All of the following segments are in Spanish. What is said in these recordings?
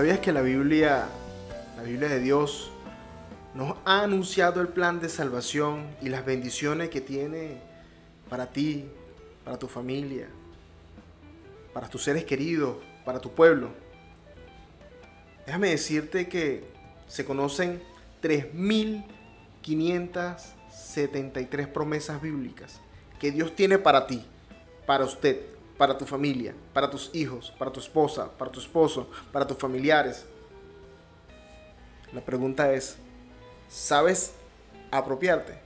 ¿Sabías que la Biblia, la Biblia de Dios, nos ha anunciado el plan de salvación y las bendiciones que tiene para ti, para tu familia, para tus seres queridos, para tu pueblo? Déjame decirte que se conocen 3.573 promesas bíblicas que Dios tiene para ti, para usted, para tu familia, para tus hijos, para tu esposa, para tu esposo, para tus familiares. La pregunta es, ¿sabes apropiarte?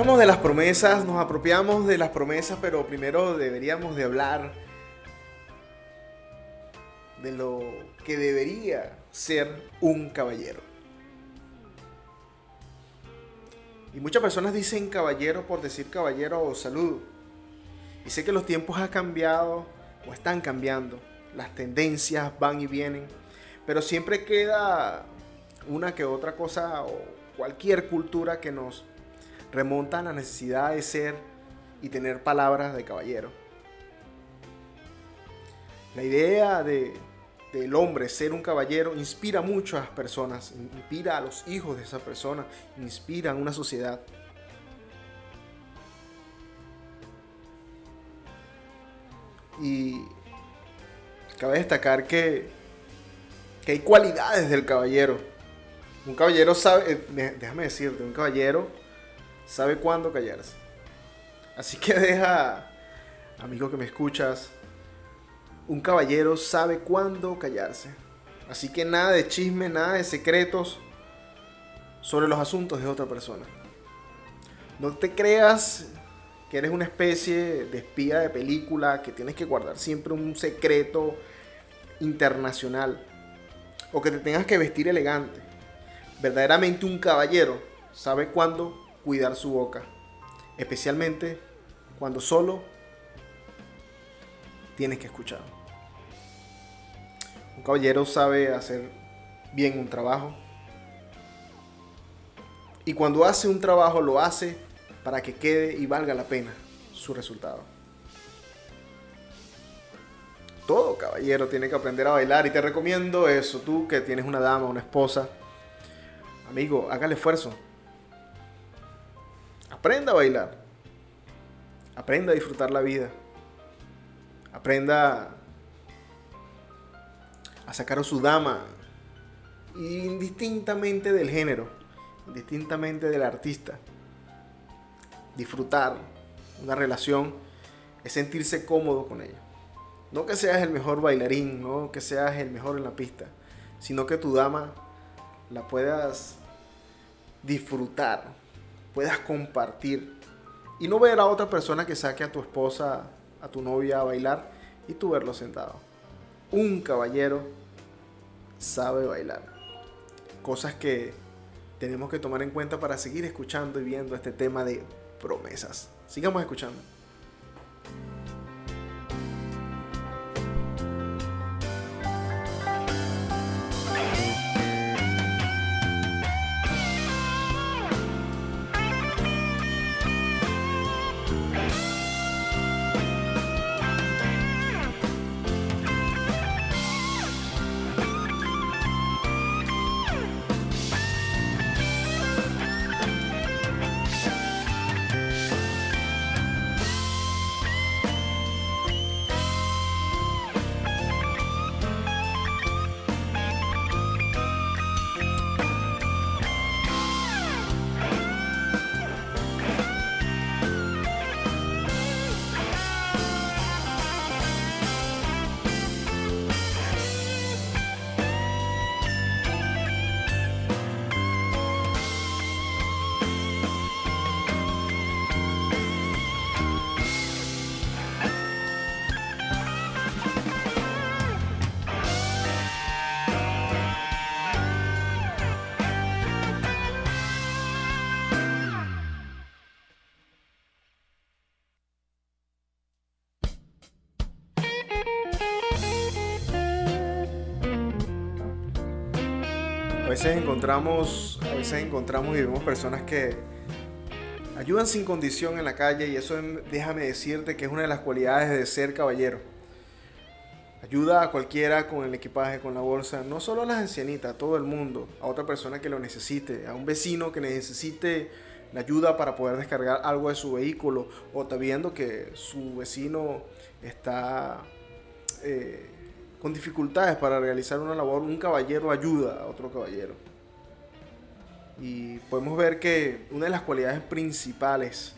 De las promesas, nos apropiamos de las promesas, pero primero deberíamos de hablar de lo que debería ser un caballero. Y muchas personas dicen caballero por decir caballero o saludo. Y sé que los tiempos han cambiado o están cambiando. Las tendencias van y vienen. Pero siempre queda una que otra cosa o cualquier cultura que nos remontan a la necesidad de ser y tener palabras de caballero. La idea de, del hombre ser un caballero inspira mucho a las personas, inspira a los hijos de esa persona, inspira a una sociedad. Y cabe destacar que, que hay cualidades del caballero. Un caballero sabe, eh, déjame decirte, un caballero sabe cuándo callarse. Así que deja, amigo que me escuchas, un caballero sabe cuándo callarse. Así que nada de chisme, nada de secretos sobre los asuntos de otra persona. No te creas que eres una especie de espía de película, que tienes que guardar siempre un secreto internacional. O que te tengas que vestir elegante. Verdaderamente un caballero sabe cuándo cuidar su boca, especialmente cuando solo tienes que escuchar. Un caballero sabe hacer bien un trabajo y cuando hace un trabajo lo hace para que quede y valga la pena su resultado. Todo caballero tiene que aprender a bailar y te recomiendo eso, tú que tienes una dama, una esposa. Amigo, hágale esfuerzo Aprenda a bailar. Aprenda a disfrutar la vida. Aprenda a sacar a su dama. Indistintamente del género. Indistintamente del artista. Disfrutar una relación es sentirse cómodo con ella. No que seas el mejor bailarín, no que seas el mejor en la pista, sino que tu dama la puedas disfrutar puedas compartir y no ver a otra persona que saque a tu esposa, a tu novia a bailar y tú verlo sentado. Un caballero sabe bailar. Cosas que tenemos que tomar en cuenta para seguir escuchando y viendo este tema de promesas. Sigamos escuchando. Veces encontramos, a veces encontramos y vemos personas que ayudan sin condición en la calle y eso déjame decirte que es una de las cualidades de ser caballero. Ayuda a cualquiera con el equipaje, con la bolsa, no solo a las ancianitas, a todo el mundo, a otra persona que lo necesite, a un vecino que necesite la ayuda para poder descargar algo de su vehículo o está viendo que su vecino está eh, con dificultades para realizar una labor, un caballero ayuda a otro caballero. Y podemos ver que una de las cualidades principales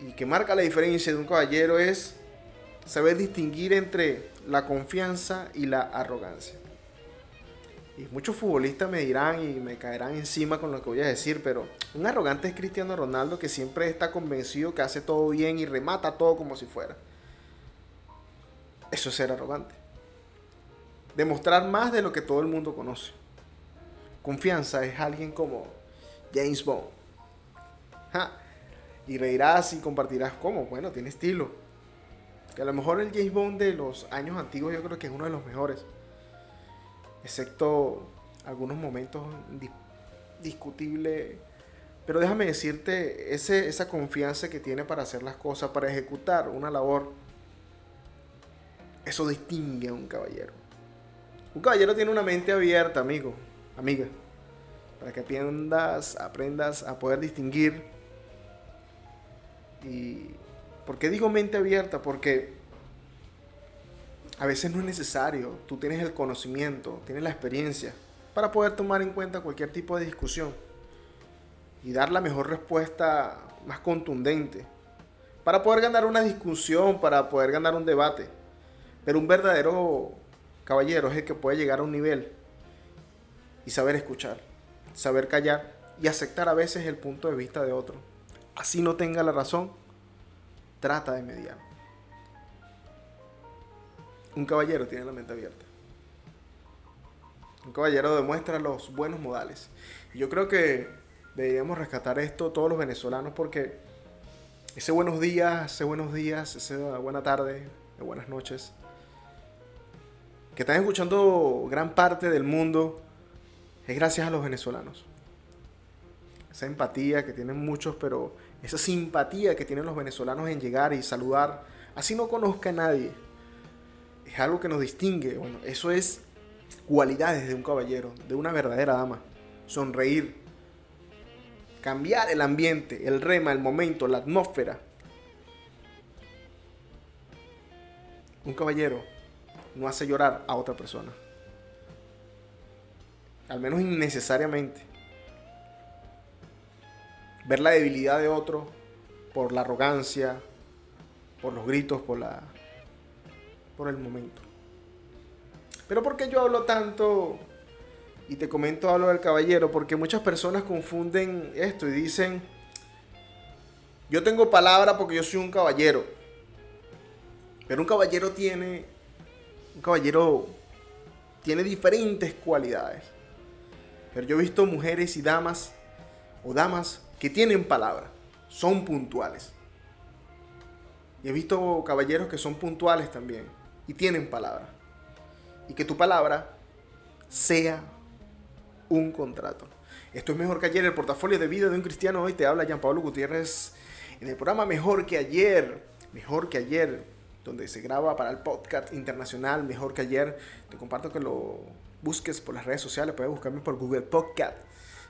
y que marca la diferencia de un caballero es saber distinguir entre la confianza y la arrogancia. Y muchos futbolistas me dirán y me caerán encima con lo que voy a decir, pero un arrogante es Cristiano Ronaldo que siempre está convencido que hace todo bien y remata todo como si fuera. Eso es ser arrogante. Demostrar más de lo que todo el mundo conoce. Confianza es alguien como James Bond. Y reirás y compartirás cómo. Bueno, tiene estilo. Que a lo mejor el James Bond de los años antiguos yo creo que es uno de los mejores. Excepto algunos momentos discutibles. Pero déjame decirte, esa confianza que tiene para hacer las cosas, para ejecutar una labor, eso distingue a un caballero. Un caballero tiene una mente abierta, amigo, amiga, para que aprendas, aprendas a poder distinguir. ¿Y por qué digo mente abierta? Porque a veces no es necesario. Tú tienes el conocimiento, tienes la experiencia para poder tomar en cuenta cualquier tipo de discusión y dar la mejor respuesta más contundente. Para poder ganar una discusión, para poder ganar un debate. Pero un verdadero caballero es el que puede llegar a un nivel y saber escuchar, saber callar y aceptar a veces el punto de vista de otro. Así no tenga la razón, trata de mediar. Un caballero tiene la mente abierta. Un caballero demuestra los buenos modales. Yo creo que deberíamos rescatar esto todos los venezolanos porque ese buenos días, ese buenos días, esa buena tarde, buenas noches, que están escuchando gran parte del mundo es gracias a los venezolanos. Esa empatía que tienen muchos, pero esa simpatía que tienen los venezolanos en llegar y saludar, así no conozca a nadie, es algo que nos distingue. Bueno, eso es cualidades de un caballero, de una verdadera dama. Sonreír, cambiar el ambiente, el rema, el momento, la atmósfera. Un caballero no hace llorar a otra persona. Al menos innecesariamente. Ver la debilidad de otro por la arrogancia, por los gritos, por la por el momento. Pero ¿por qué yo hablo tanto y te comento hablo del caballero? Porque muchas personas confunden esto y dicen, yo tengo palabra porque yo soy un caballero. Pero un caballero tiene un caballero tiene diferentes cualidades. Pero yo he visto mujeres y damas o damas que tienen palabra, son puntuales. Y he visto caballeros que son puntuales también y tienen palabra. Y que tu palabra sea un contrato. Esto es mejor que ayer, el portafolio de vida de un cristiano. Hoy te habla Jean Pablo Gutiérrez en el programa Mejor que ayer. Mejor que ayer donde se graba para el podcast internacional Mejor que ayer. Te comparto que lo busques por las redes sociales, puedes buscarme por Google Podcast.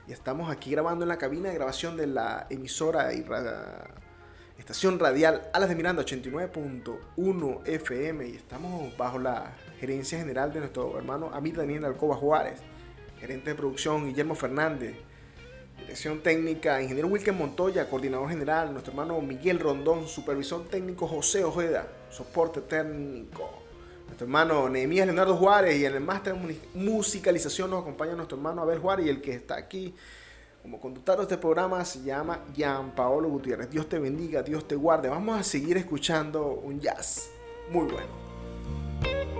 Y estamos aquí grabando en la cabina de grabación de la emisora y estación radial Alas de Miranda 89.1 FM y estamos bajo la gerencia general de nuestro hermano Amir Daniel Alcoba Juárez, gerente de producción Guillermo Fernández, Dirección técnica, ingeniero Wilken Montoya, coordinador general, nuestro hermano Miguel Rondón, supervisor técnico José Ojeda, soporte técnico, nuestro hermano Nehemías Leonardo Juárez y en el máster de musicalización nos acompaña nuestro hermano Abel Juárez y el que está aquí como conductor de este programa se llama Jean Paolo Gutiérrez. Dios te bendiga, Dios te guarde. Vamos a seguir escuchando un jazz muy bueno.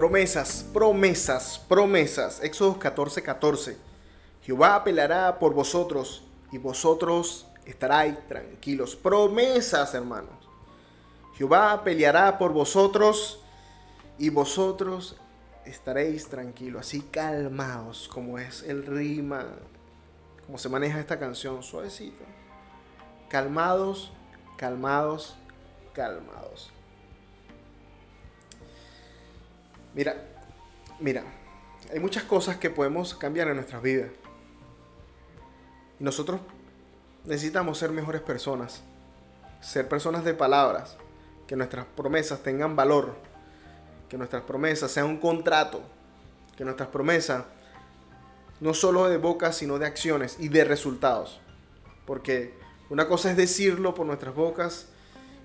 Promesas, promesas, promesas. Éxodo 14, 14. Jehová peleará por vosotros y vosotros estaréis tranquilos. Promesas, hermanos. Jehová peleará por vosotros y vosotros estaréis tranquilos, así calmados, como es el rima, como se maneja esta canción, suavecito. Calmados, calmados, calmados. Mira, mira, hay muchas cosas que podemos cambiar en nuestras vidas. Y nosotros necesitamos ser mejores personas, ser personas de palabras, que nuestras promesas tengan valor, que nuestras promesas sean un contrato, que nuestras promesas no solo de boca, sino de acciones y de resultados. Porque una cosa es decirlo por nuestras bocas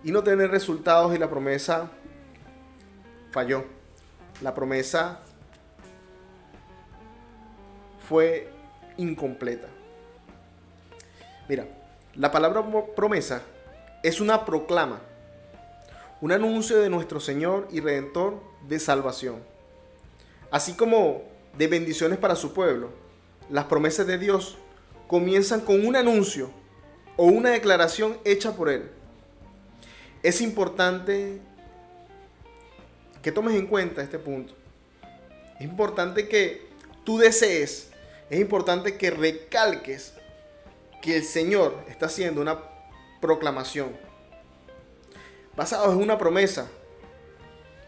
y no tener resultados y la promesa falló. La promesa fue incompleta. Mira, la palabra promesa es una proclama, un anuncio de nuestro Señor y Redentor de salvación, así como de bendiciones para su pueblo. Las promesas de Dios comienzan con un anuncio o una declaración hecha por Él. Es importante que tomes en cuenta este punto. Es importante que tú desees, es importante que recalques que el Señor está haciendo una proclamación basada en una promesa.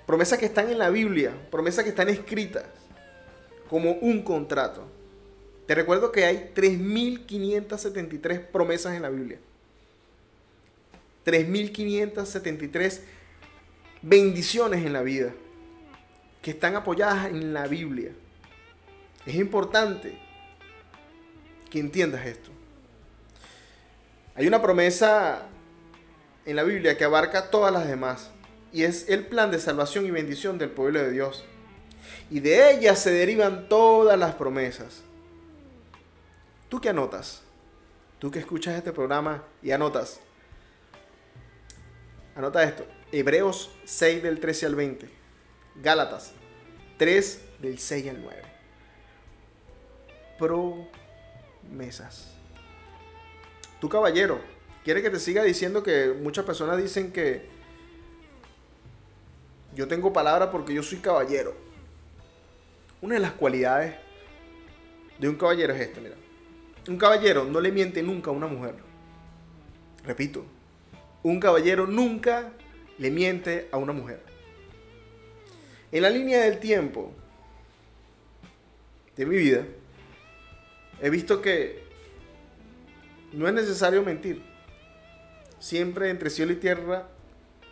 Promesas que están en la Biblia, promesas que están escritas como un contrato. Te recuerdo que hay 3.573 promesas en la Biblia. 3.573 bendiciones en la vida que están apoyadas en la Biblia. Es importante que entiendas esto. Hay una promesa en la Biblia que abarca todas las demás y es el plan de salvación y bendición del pueblo de Dios. Y de ella se derivan todas las promesas. ¿Tú qué anotas? Tú que escuchas este programa y anotas. Anota esto. Hebreos 6 del 13 al 20. Gálatas 3 del 6 al 9. Promesas. Tu caballero, quiere que te siga diciendo que muchas personas dicen que yo tengo palabra porque yo soy caballero. Una de las cualidades de un caballero es esta, mira. Un caballero no le miente nunca a una mujer. Repito, un caballero nunca le miente a una mujer. En la línea del tiempo de mi vida, he visto que no es necesario mentir. Siempre entre cielo y tierra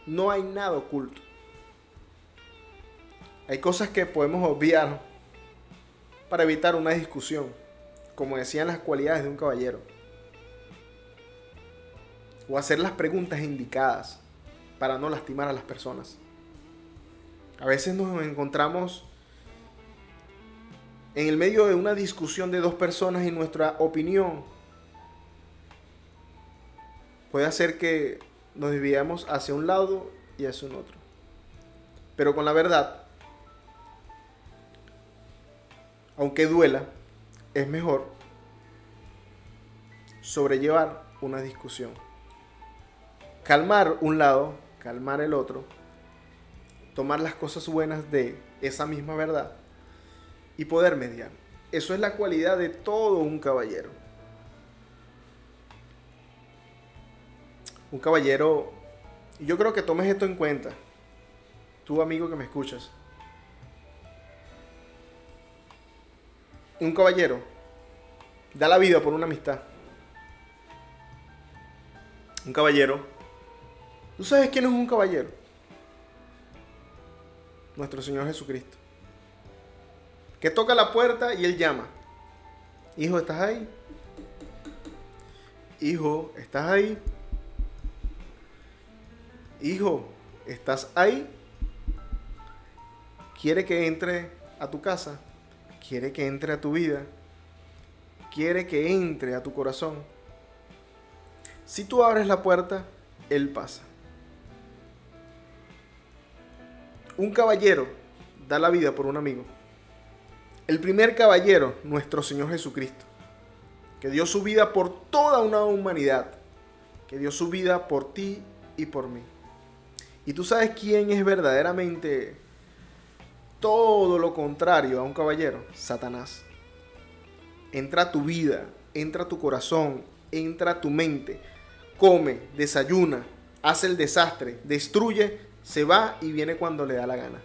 no hay nada oculto. Hay cosas que podemos obviar para evitar una discusión, como decían las cualidades de un caballero. O hacer las preguntas indicadas para no lastimar a las personas. A veces nos encontramos en el medio de una discusión de dos personas y nuestra opinión puede hacer que nos desviamos hacia un lado y hacia un otro. Pero con la verdad, aunque duela, es mejor sobrellevar una discusión. Calmar un lado calmar el otro, tomar las cosas buenas de esa misma verdad y poder mediar. Eso es la cualidad de todo un caballero. Un caballero, yo creo que tomes esto en cuenta, tú amigo que me escuchas. Un caballero da la vida por una amistad. Un caballero ¿Tú sabes quién es un caballero? Nuestro Señor Jesucristo. Que toca la puerta y Él llama. Hijo, ¿estás ahí? Hijo, ¿estás ahí? Hijo, ¿estás ahí? Quiere que entre a tu casa. Quiere que entre a tu vida. Quiere que entre a tu corazón. Si tú abres la puerta, Él pasa. Un caballero da la vida por un amigo. El primer caballero, nuestro Señor Jesucristo, que dio su vida por toda una humanidad, que dio su vida por ti y por mí. Y tú sabes quién es verdaderamente todo lo contrario a un caballero, Satanás. Entra a tu vida, entra a tu corazón, entra a tu mente, come, desayuna, hace el desastre, destruye, se va y viene cuando le da la gana.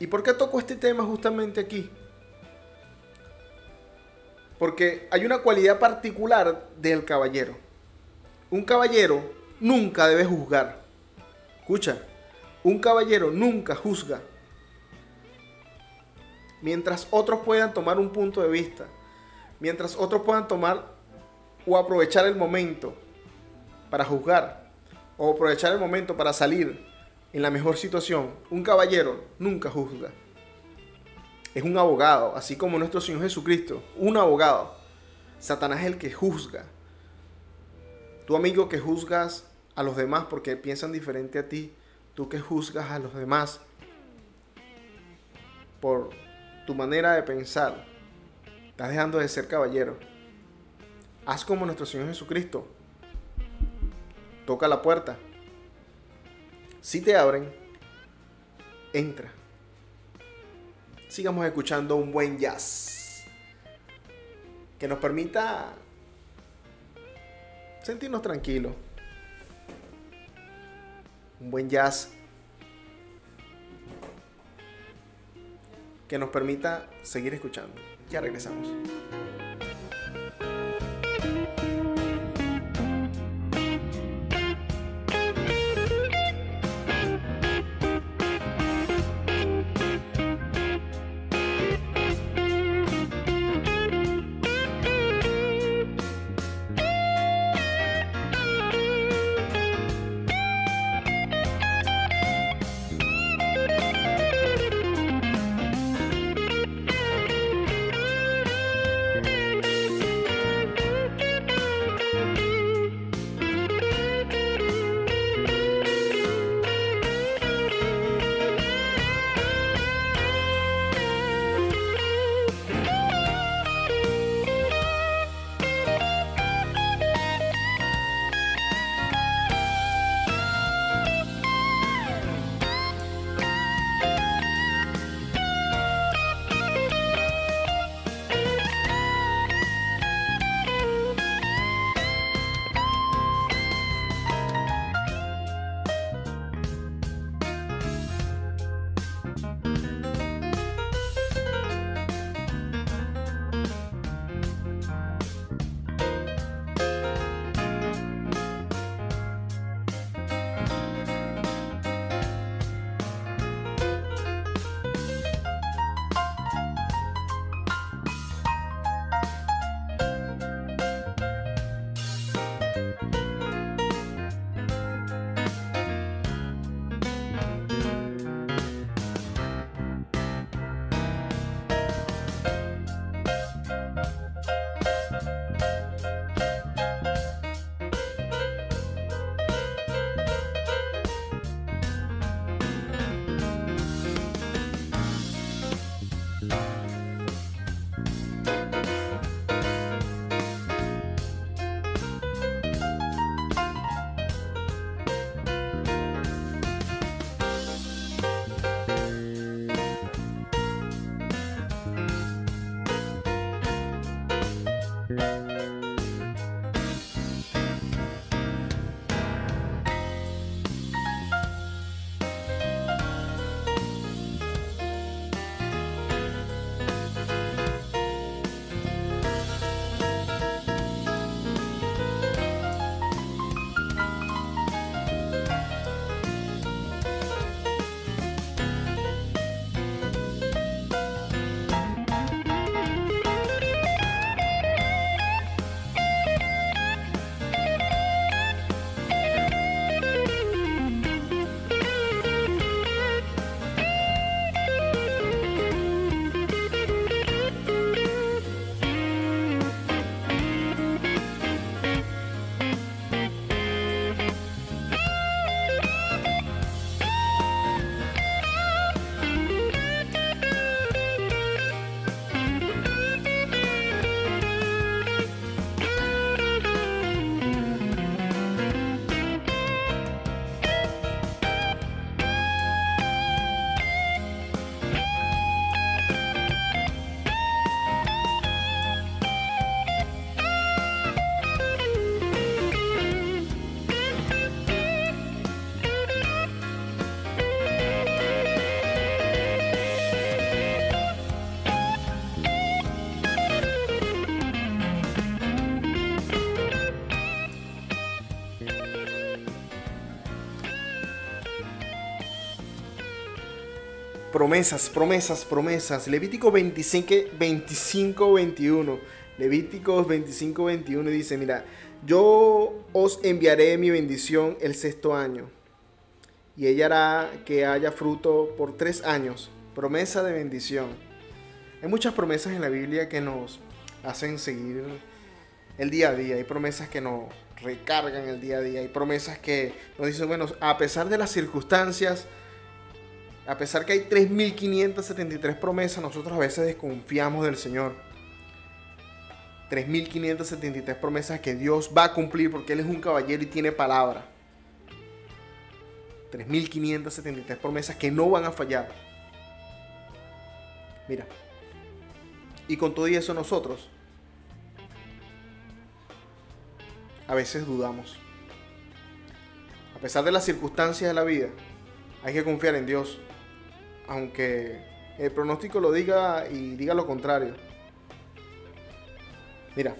¿Y por qué toco este tema justamente aquí? Porque hay una cualidad particular del caballero. Un caballero nunca debe juzgar. Escucha, un caballero nunca juzga. Mientras otros puedan tomar un punto de vista, mientras otros puedan tomar o aprovechar el momento para juzgar, o aprovechar el momento para salir en la mejor situación, un caballero nunca juzga. Es un abogado, así como nuestro Señor Jesucristo, un abogado. Satanás es el que juzga. Tu amigo que juzgas a los demás porque piensan diferente a ti, tú que juzgas a los demás por tu manera de pensar, estás dejando de ser caballero. Haz como nuestro Señor Jesucristo. Toca la puerta si te abren, entra. Sigamos escuchando un buen jazz que nos permita sentirnos tranquilos. Un buen jazz que nos permita seguir escuchando. Ya regresamos. Promesas, promesas, promesas. Levítico 25, 25 21. Levíticos 25, 21 dice, mira, yo os enviaré mi bendición el sexto año, y ella hará que haya fruto por tres años. Promesa de bendición. Hay muchas promesas en la Biblia que nos hacen seguir el día a día. Hay promesas que nos recargan el día a día. Hay promesas que nos dicen, bueno, a pesar de las circunstancias, a pesar que hay 3.573 promesas, nosotros a veces desconfiamos del Señor. 3.573 promesas que Dios va a cumplir porque Él es un caballero y tiene palabra. 3.573 promesas que no van a fallar. Mira. Y con todo eso nosotros a veces dudamos. A pesar de las circunstancias de la vida, hay que confiar en Dios. Aunque el pronóstico lo diga y diga lo contrario. Mira,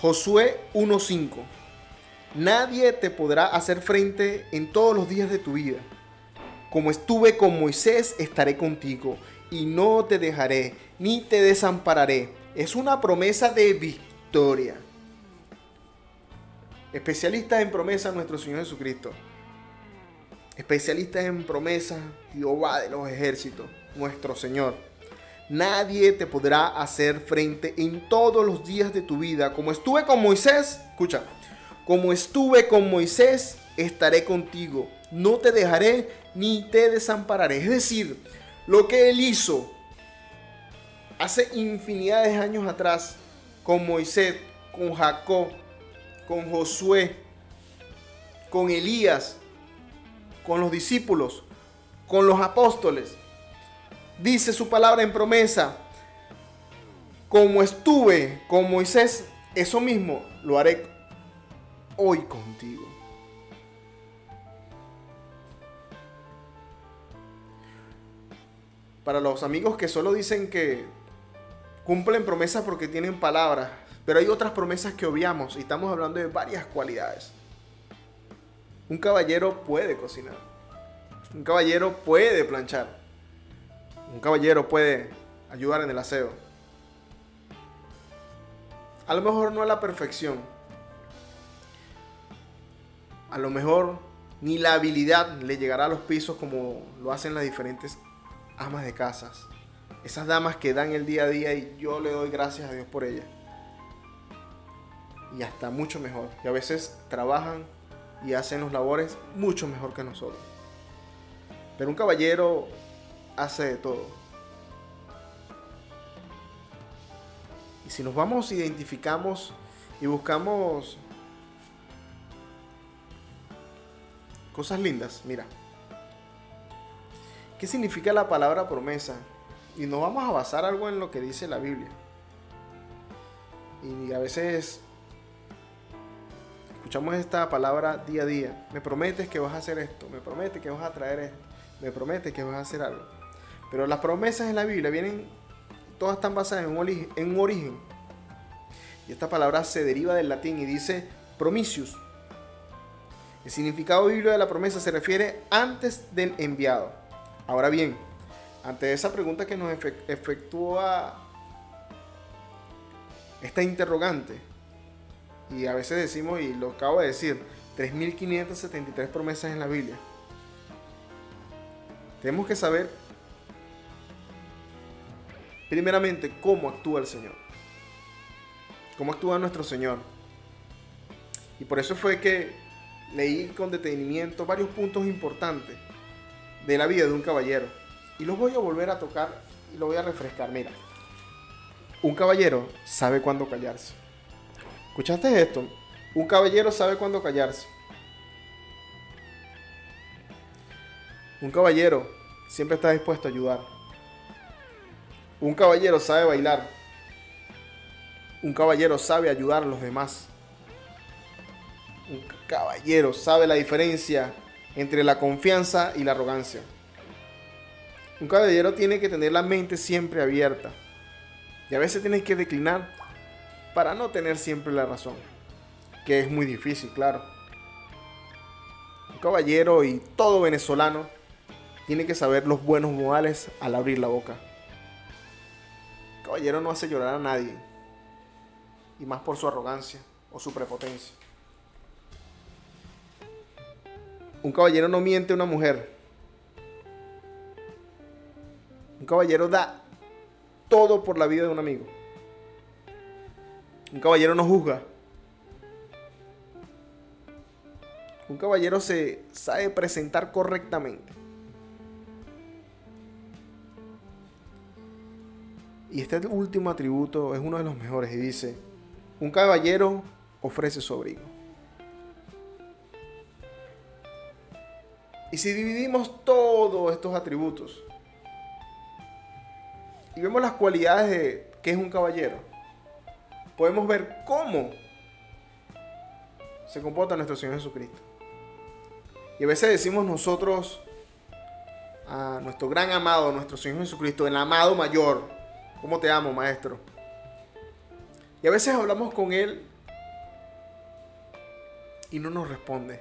Josué 1.5. Nadie te podrá hacer frente en todos los días de tu vida. Como estuve con Moisés, estaré contigo y no te dejaré ni te desampararé. Es una promesa de victoria. Especialistas en promesa nuestro Señor Jesucristo. Especialistas en promesa Jehová de los ejércitos, nuestro Señor. Nadie te podrá hacer frente en todos los días de tu vida. Como estuve con Moisés, escucha, como estuve con Moisés, estaré contigo. No te dejaré ni te desampararé. Es decir, lo que él hizo hace infinidad de años atrás con Moisés, con Jacob, con Josué, con Elías, con los discípulos, con los apóstoles dice su palabra en promesa, como estuve con Moisés, eso mismo lo haré hoy contigo. Para los amigos que solo dicen que cumplen promesas porque tienen palabras, pero hay otras promesas que obviamos y estamos hablando de varias cualidades. Un caballero puede cocinar. Un caballero puede planchar un caballero puede ayudar en el aseo. A lo mejor no a la perfección. A lo mejor ni la habilidad le llegará a los pisos como lo hacen las diferentes amas de casas. Esas damas que dan el día a día y yo le doy gracias a Dios por ellas. Y hasta mucho mejor. Y a veces trabajan y hacen los labores mucho mejor que nosotros. Pero un caballero hace de todo. Y si nos vamos, identificamos y buscamos cosas lindas, mira. ¿Qué significa la palabra promesa? Y nos vamos a basar algo en lo que dice la Biblia. Y a veces escuchamos esta palabra día a día. Me prometes que vas a hacer esto, me prometes que vas a traer esto, me prometes que vas a hacer algo. Pero las promesas en la Biblia vienen, todas están basadas en un, origen. Y esta palabra se deriva del latín y dice promisius. El significado bíblico de la promesa se refiere antes del enviado. Ahora bien, ante esa pregunta que nos efectúa esta interrogante, y a veces decimos, y lo acabo de decir, 3.573 promesas en la Biblia. Tenemos que saber primeramente cómo actúa el Señor. Cómo actúa nuestro Señor. Y por eso fue que leí con detenimiento varios puntos importantes de la vida de un caballero. Y los voy a volver a tocar y lo voy a refrescar. Mira, un caballero sabe cuándo callarse. ¿Escuchaste esto? Un caballero sabe cuándo callarse. Un caballero siempre está dispuesto a ayudar. Un caballero sabe bailar. Un caballero sabe ayudar a los demás. Un caballero sabe la diferencia entre la confianza y la arrogancia. Un caballero tiene que tener la mente siempre abierta. Y a veces tiene que declinar para no tener siempre la razón. Que es muy difícil, claro. Un caballero y todo venezolano tiene que saber los buenos modales al abrir la boca. El caballero no hace llorar a nadie, y más por su arrogancia o su prepotencia. Un caballero no miente a una mujer. Un caballero da todo por la vida de un amigo. Un caballero no juzga. Un caballero se sabe presentar correctamente. Y este último atributo es uno de los mejores y dice, un caballero ofrece su abrigo. Y si dividimos todos estos atributos y vemos las cualidades de qué es un caballero, podemos ver cómo se comporta nuestro Señor Jesucristo. Y a veces decimos nosotros a nuestro gran amado, nuestro Señor Jesucristo, el amado mayor, ¿cómo te amo, maestro? Y a veces hablamos con Él y no nos responde.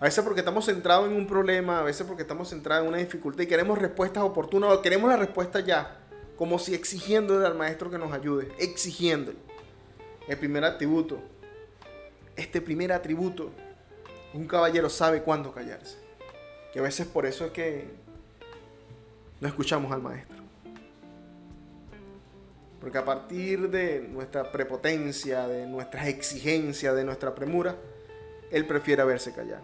A veces porque estamos centrados en un problema, a veces porque estamos centrados en una dificultad y queremos respuestas oportunas o queremos la respuesta ya, como si exigiéndole al maestro que nos ayude, exigiéndole. El primer atributo, este primer atributo un caballero sabe cuándo callarse. Que a veces por eso es que no escuchamos al maestro. Porque a partir de nuestra prepotencia, de nuestras exigencias, de nuestra premura, él prefiere verse callar.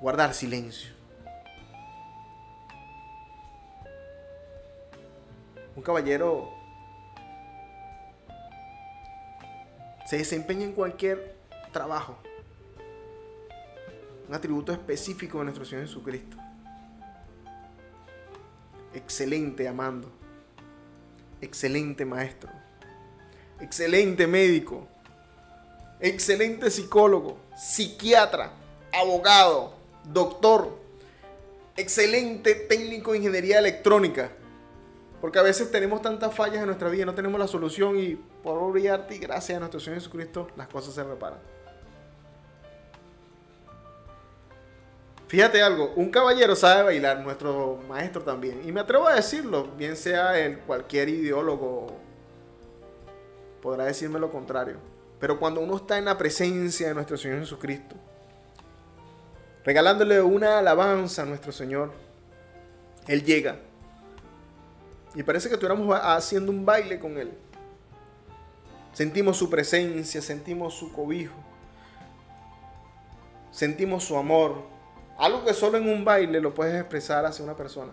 Guardar silencio. Un caballero se desempeña en cualquier trabajo un atributo específico de nuestro Señor Jesucristo. Excelente amando. Excelente maestro. Excelente médico. Excelente psicólogo. Psiquiatra. Abogado. Doctor. Excelente técnico de ingeniería electrónica. Porque a veces tenemos tantas fallas en nuestra vida, no tenemos la solución y por obviarte y gracias a nuestro Señor Jesucristo las cosas se reparan. Fíjate algo, un caballero sabe bailar, nuestro maestro también. Y me atrevo a decirlo, bien sea el cualquier ideólogo podrá decirme lo contrario. Pero cuando uno está en la presencia de nuestro Señor Jesucristo, regalándole una alabanza a nuestro Señor, Él llega. Y parece que estuviéramos haciendo un baile con Él. Sentimos su presencia, sentimos su cobijo, sentimos su amor, algo que solo en un baile lo puedes expresar hacia una persona.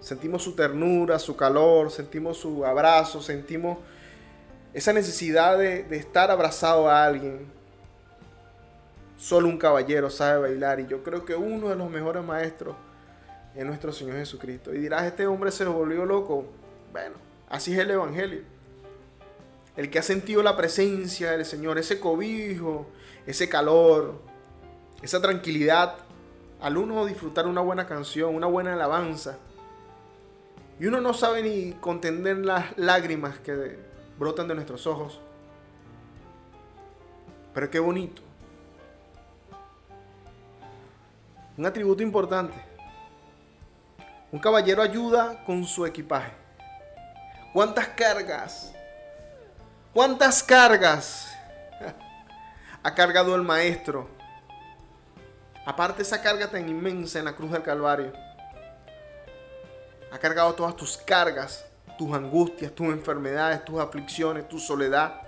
Sentimos su ternura, su calor, sentimos su abrazo, sentimos esa necesidad de, estar abrazado a alguien. Solo un caballero sabe bailar y yo creo que uno de los mejores maestros es nuestro Señor Jesucristo. Y dirás, este hombre se volvió loco. Bueno, así es el Evangelio. El que ha sentido la presencia del Señor, ese cobijo, ese calor, esa tranquilidad al uno disfrutar una buena canción, una buena alabanza. Y uno no sabe ni contender las lágrimas que brotan de nuestros ojos. Pero qué bonito. Un atributo importante. Un caballero ayuda con su equipaje. ¿Cuántas cargas? ¿Cuántas cargas ha cargado el maestro Aparte esa carga tan inmensa en la cruz del Calvario. Ha cargado todas tus cargas, tus angustias, tus enfermedades, tus aflicciones, tu soledad.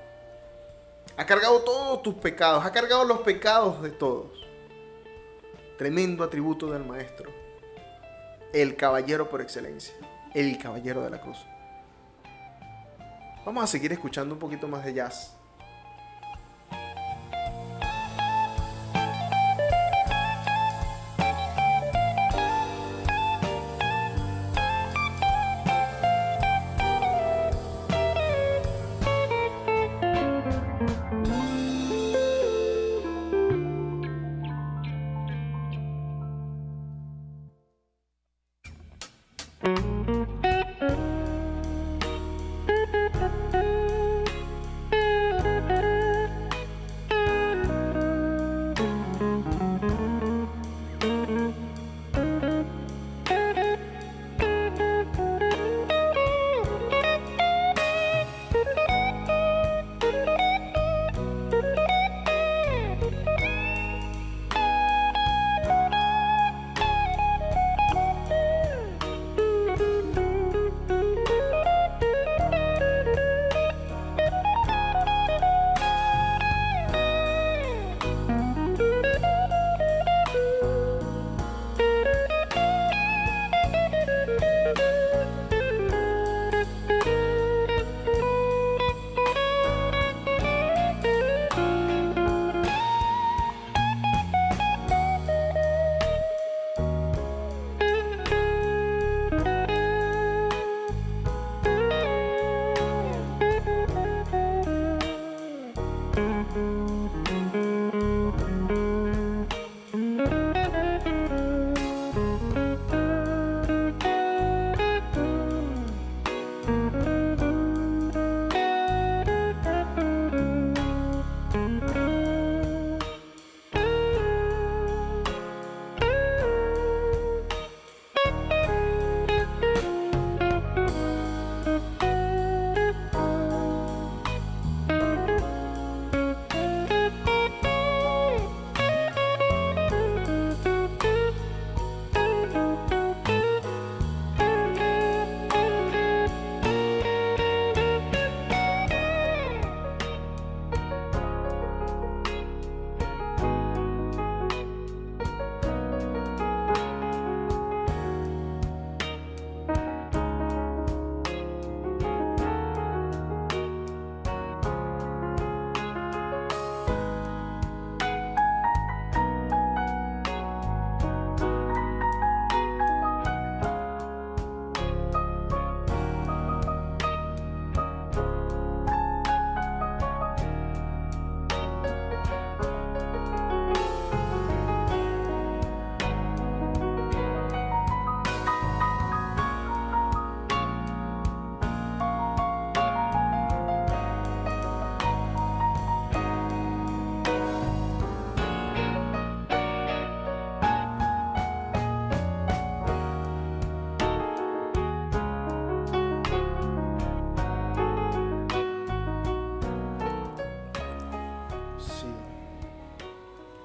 Ha cargado todos tus pecados, ha cargado los pecados de todos. Tremendo atributo del Maestro. El caballero por excelencia. El caballero de la cruz. Vamos a seguir escuchando un poquito más de jazz.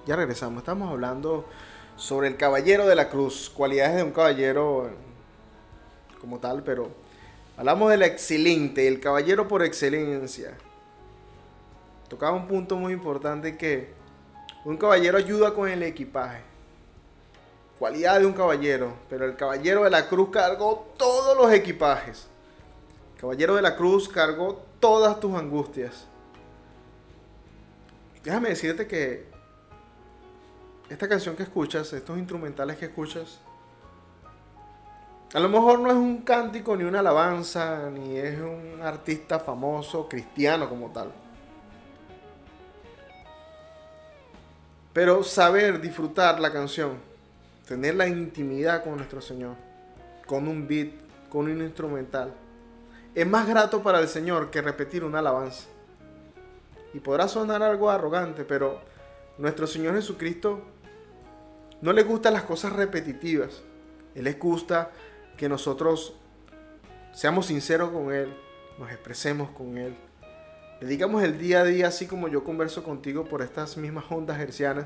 Ya regresamos. Estamos hablando sobre el caballero de la cruz, cualidades de un caballero como tal, pero hablamos del excelente, el caballero por excelencia. Tocaba un punto muy importante que un caballero ayuda con el equipaje. Cualidad de un caballero, pero el caballero de la cruz cargó todos los equipajes. Caballero de la cruz cargó todas tus angustias. Déjame decirte que esta canción que escuchas, estos instrumentales que escuchas, a lo mejor no es un cántico ni una alabanza, ni es un artista famoso cristiano como tal. Pero saber disfrutar la canción, tener la intimidad con nuestro Señor, con un beat, con un instrumental, es más grato para el Señor que repetir una alabanza. Y podrá sonar algo arrogante, pero nuestro Señor Jesucristo no le gustan las cosas repetitivas. Él le gusta que nosotros seamos sinceros con Él, nos expresemos con Él. Le digamos el día a día, así como yo converso contigo por estas mismas ondas hercianas.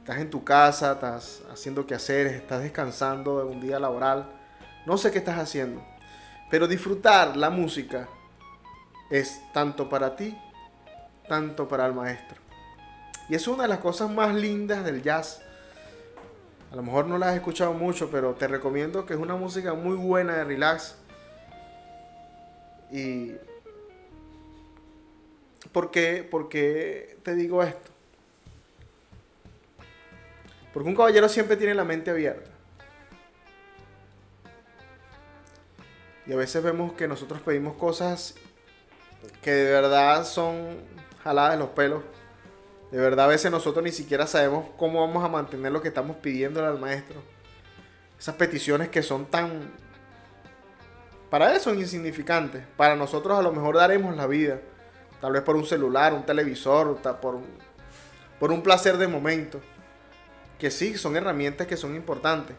Estás en tu casa, estás haciendo quehaceres, estás descansando de un día laboral. No sé qué estás haciendo. Pero disfrutar la música es tanto para ti, tanto para el maestro. Y es una de las cosas más lindas del jazz a lo mejor no la has escuchado mucho, pero te recomiendo que es una música muy buena de relax. Y... ¿Por qué, ¿Por qué te digo esto? Porque un caballero siempre tiene la mente abierta. Y a veces vemos que nosotros pedimos cosas que de verdad son jaladas de los pelos de verdad, a veces nosotros ni siquiera sabemos cómo vamos a mantener lo que estamos pidiéndole al maestro. Esas peticiones que son tan... Para son insignificantes. Para nosotros a lo mejor daremos la vida. Tal vez por un celular, un televisor, por, por un placer de momento. Que sí, son herramientas que son importantes.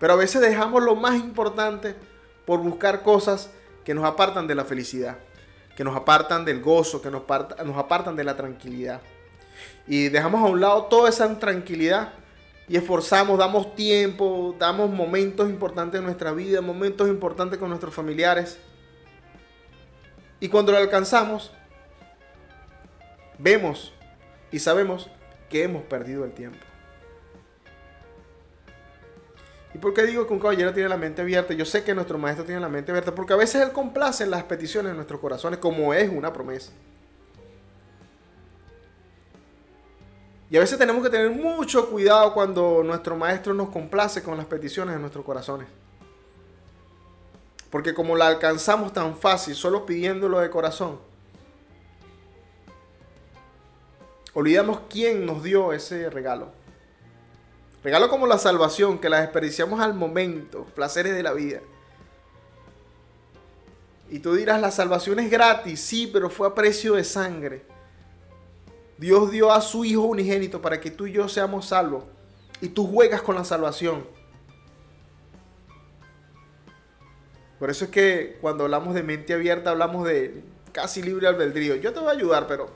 Pero a veces dejamos lo más importante por buscar cosas que nos apartan de la felicidad. Que nos apartan del gozo, que nos, nos apartan de la tranquilidad y dejamos a un lado toda esa tranquilidad y esforzamos, damos tiempo, damos momentos importantes en nuestra vida, momentos importantes con nuestros familiares. Y cuando lo alcanzamos, vemos y sabemos que hemos perdido el tiempo. ¿Y por qué digo que un caballero tiene la mente abierta? Yo sé que nuestro maestro tiene la mente abierta porque a veces él complace en las peticiones de nuestros corazones como es una promesa. Y a veces tenemos que tener mucho cuidado cuando nuestro maestro nos complace con las peticiones de nuestros corazones. Porque como la alcanzamos tan fácil solo pidiéndolo de corazón, olvidamos quién nos dio ese regalo. Regalo como la salvación, que la desperdiciamos al momento, placeres de la vida. Y tú dirás, la salvación es gratis, sí, pero fue a precio de sangre. Dios dio a su Hijo unigénito para que tú y yo seamos salvos. Y tú juegas con la salvación. Por eso es que cuando hablamos de mente abierta hablamos de casi libre albedrío. Yo te voy a ayudar, pero...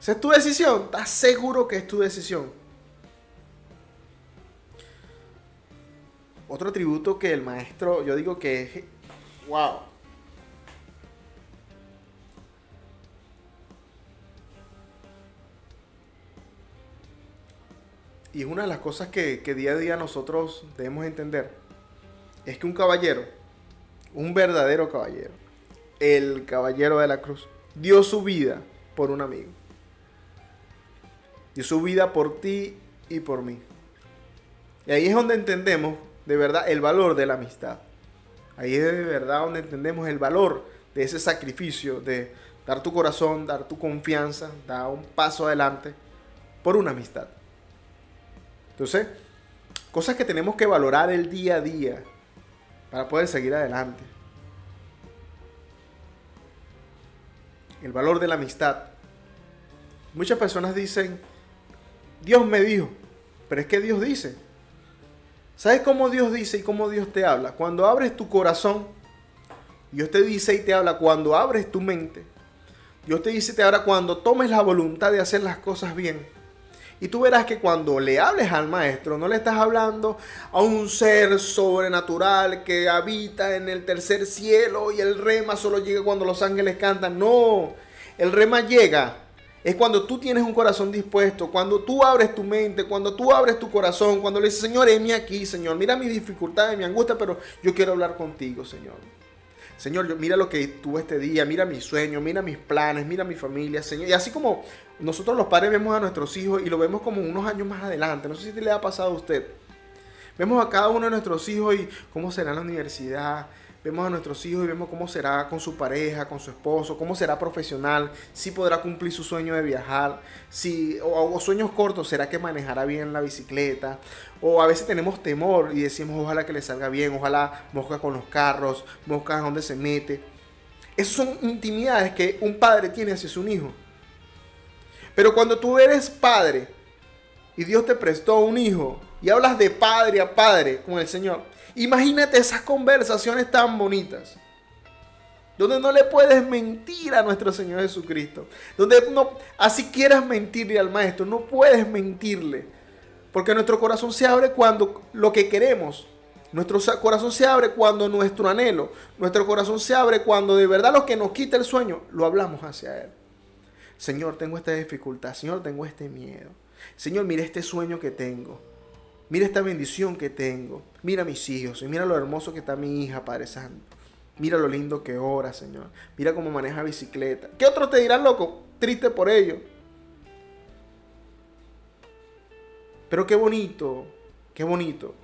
Esa es tu decisión. ¿Estás seguro que es tu decisión? Otro atributo que el maestro, yo digo que es... ¡Wow! Y es una de las cosas que, día a día nosotros debemos entender, es que un caballero, un verdadero caballero, el caballero de la cruz, dio su vida por un amigo. Dio su vida por ti y por mí. Y ahí es donde entendemos de verdad el valor de la amistad. Ahí es de verdad donde entendemos el valor de ese sacrificio, de dar tu corazón, dar tu confianza, dar un paso adelante por una amistad. Entonces, cosas que tenemos que valorar el día a día para poder seguir adelante. El valor de la amistad. Muchas personas dicen, Dios me dijo, pero es que Dios dice. ¿Sabes cómo Dios dice y cómo Dios te habla? Cuando abres tu corazón, Dios te dice y te habla cuando abres tu mente. Dios te dice y te habla cuando tomes la voluntad de hacer las cosas bien Y tú verás que cuando le hables al maestro, no le estás hablando a un ser sobrenatural que habita en el tercer cielo y el rema solo llega cuando los ángeles cantan. No, el rema llega. Es cuando tú tienes un corazón dispuesto, cuando tú abres tu mente, cuando tú abres tu corazón, cuando le dices, Señor, heme aquí, Señor, mira mi dificultad, mi angustia, pero yo quiero hablar contigo, Señor. Señor, mira lo que tuve este día, mira mis sueños, mira mis planes, mira mi familia, Señor. Y así como nosotros los padres vemos a nuestros hijos y lo vemos como unos años más adelante, no sé si le ha pasado a usted. Vemos a cada uno de nuestros hijos y cómo será la universidad, vemos a nuestros hijos y vemos cómo será con su pareja, con su esposo, cómo será profesional, si podrá cumplir su sueño de viajar, si, o, sueños cortos, será que manejará bien la bicicleta, o a veces tenemos temor y decimos ojalá que le salga bien, ojalá mosca con los carros, mosca donde se mete. Esas son intimidades que un padre tiene hacia su hijo. Pero cuando tú eres padre y Dios te prestó un hijo y hablas de padre a padre con el Señor, Imagínate esas conversaciones tan bonitas. Donde no le puedes mentir a nuestro Señor Jesucristo. Donde no, así quieras mentirle al Maestro, no puedes mentirle. Porque nuestro corazón se abre cuando lo que queremos. Nuestro corazón se abre cuando nuestro anhelo. Nuestro corazón se abre cuando de verdad lo que nos quita el sueño, lo hablamos hacia Él. Señor, tengo esta dificultad. Señor, tengo este miedo. Señor, mire este sueño que tengo. Mira esta bendición que tengo. Mira mis hijos. Y mira lo hermoso que está mi hija, Padre Santo. Mira lo lindo que ora, Señor. Mira cómo maneja bicicleta. ¿Qué otros te dirán, loco? Triste por ello. Pero qué bonito, qué bonito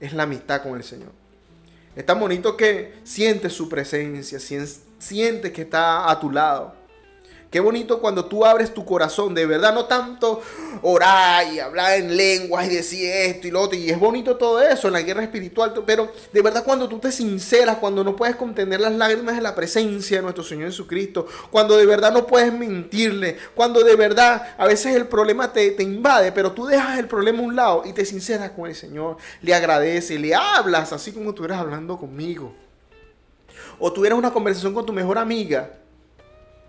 es la amistad con el Señor. Es tan bonito que sientes su presencia, sientes que está a tu lado. Qué bonito cuando tú abres tu corazón, de verdad, no tanto orar y hablar en lenguas y decir esto y lo otro. Y es bonito todo eso en la guerra espiritual, pero de verdad cuando tú te sinceras, cuando no puedes contener las lágrimas de la presencia de nuestro Señor Jesucristo, cuando de verdad no puedes mentirle, cuando de verdad a veces el problema te, invade, pero tú dejas el problema a un lado y te sinceras con el Señor, le agradeces, le hablas así como tú eras hablando conmigo. O tuvieras una conversación con tu mejor amiga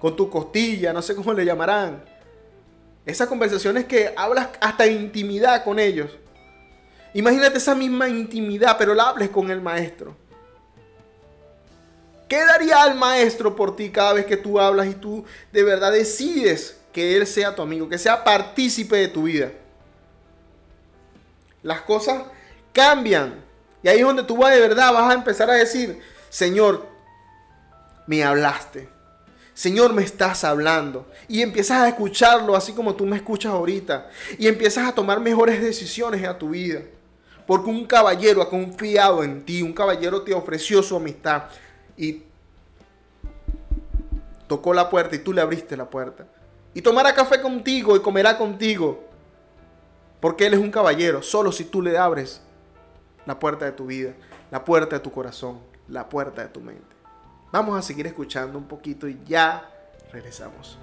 con tu costilla, no sé cómo le llamarán. Esas conversaciones que hablas hasta intimidad con ellos. Imagínate esa misma intimidad, pero la hables con el maestro. ¿Qué daría al maestro por ti cada vez que tú hablas y tú de verdad decides que él sea tu amigo, que sea partícipe de tu vida? Las cosas cambian. Y ahí es donde tú vas de verdad, vas a empezar a decir, Señor, me hablaste. Señor, me estás hablando. Y empiezas a escucharlo así como tú me escuchas ahorita. Y empiezas a tomar mejores decisiones en tu vida. Porque un caballero ha confiado en ti. Un caballero te ofreció su amistad. Y tocó la puerta y tú le abriste la puerta. Y tomará café contigo y comerá contigo. Porque Él es un caballero. Solo si tú le abres la puerta de tu vida. La puerta de tu corazón. La puerta de tu mente. Vamos a seguir escuchando un poquito y ya regresamos.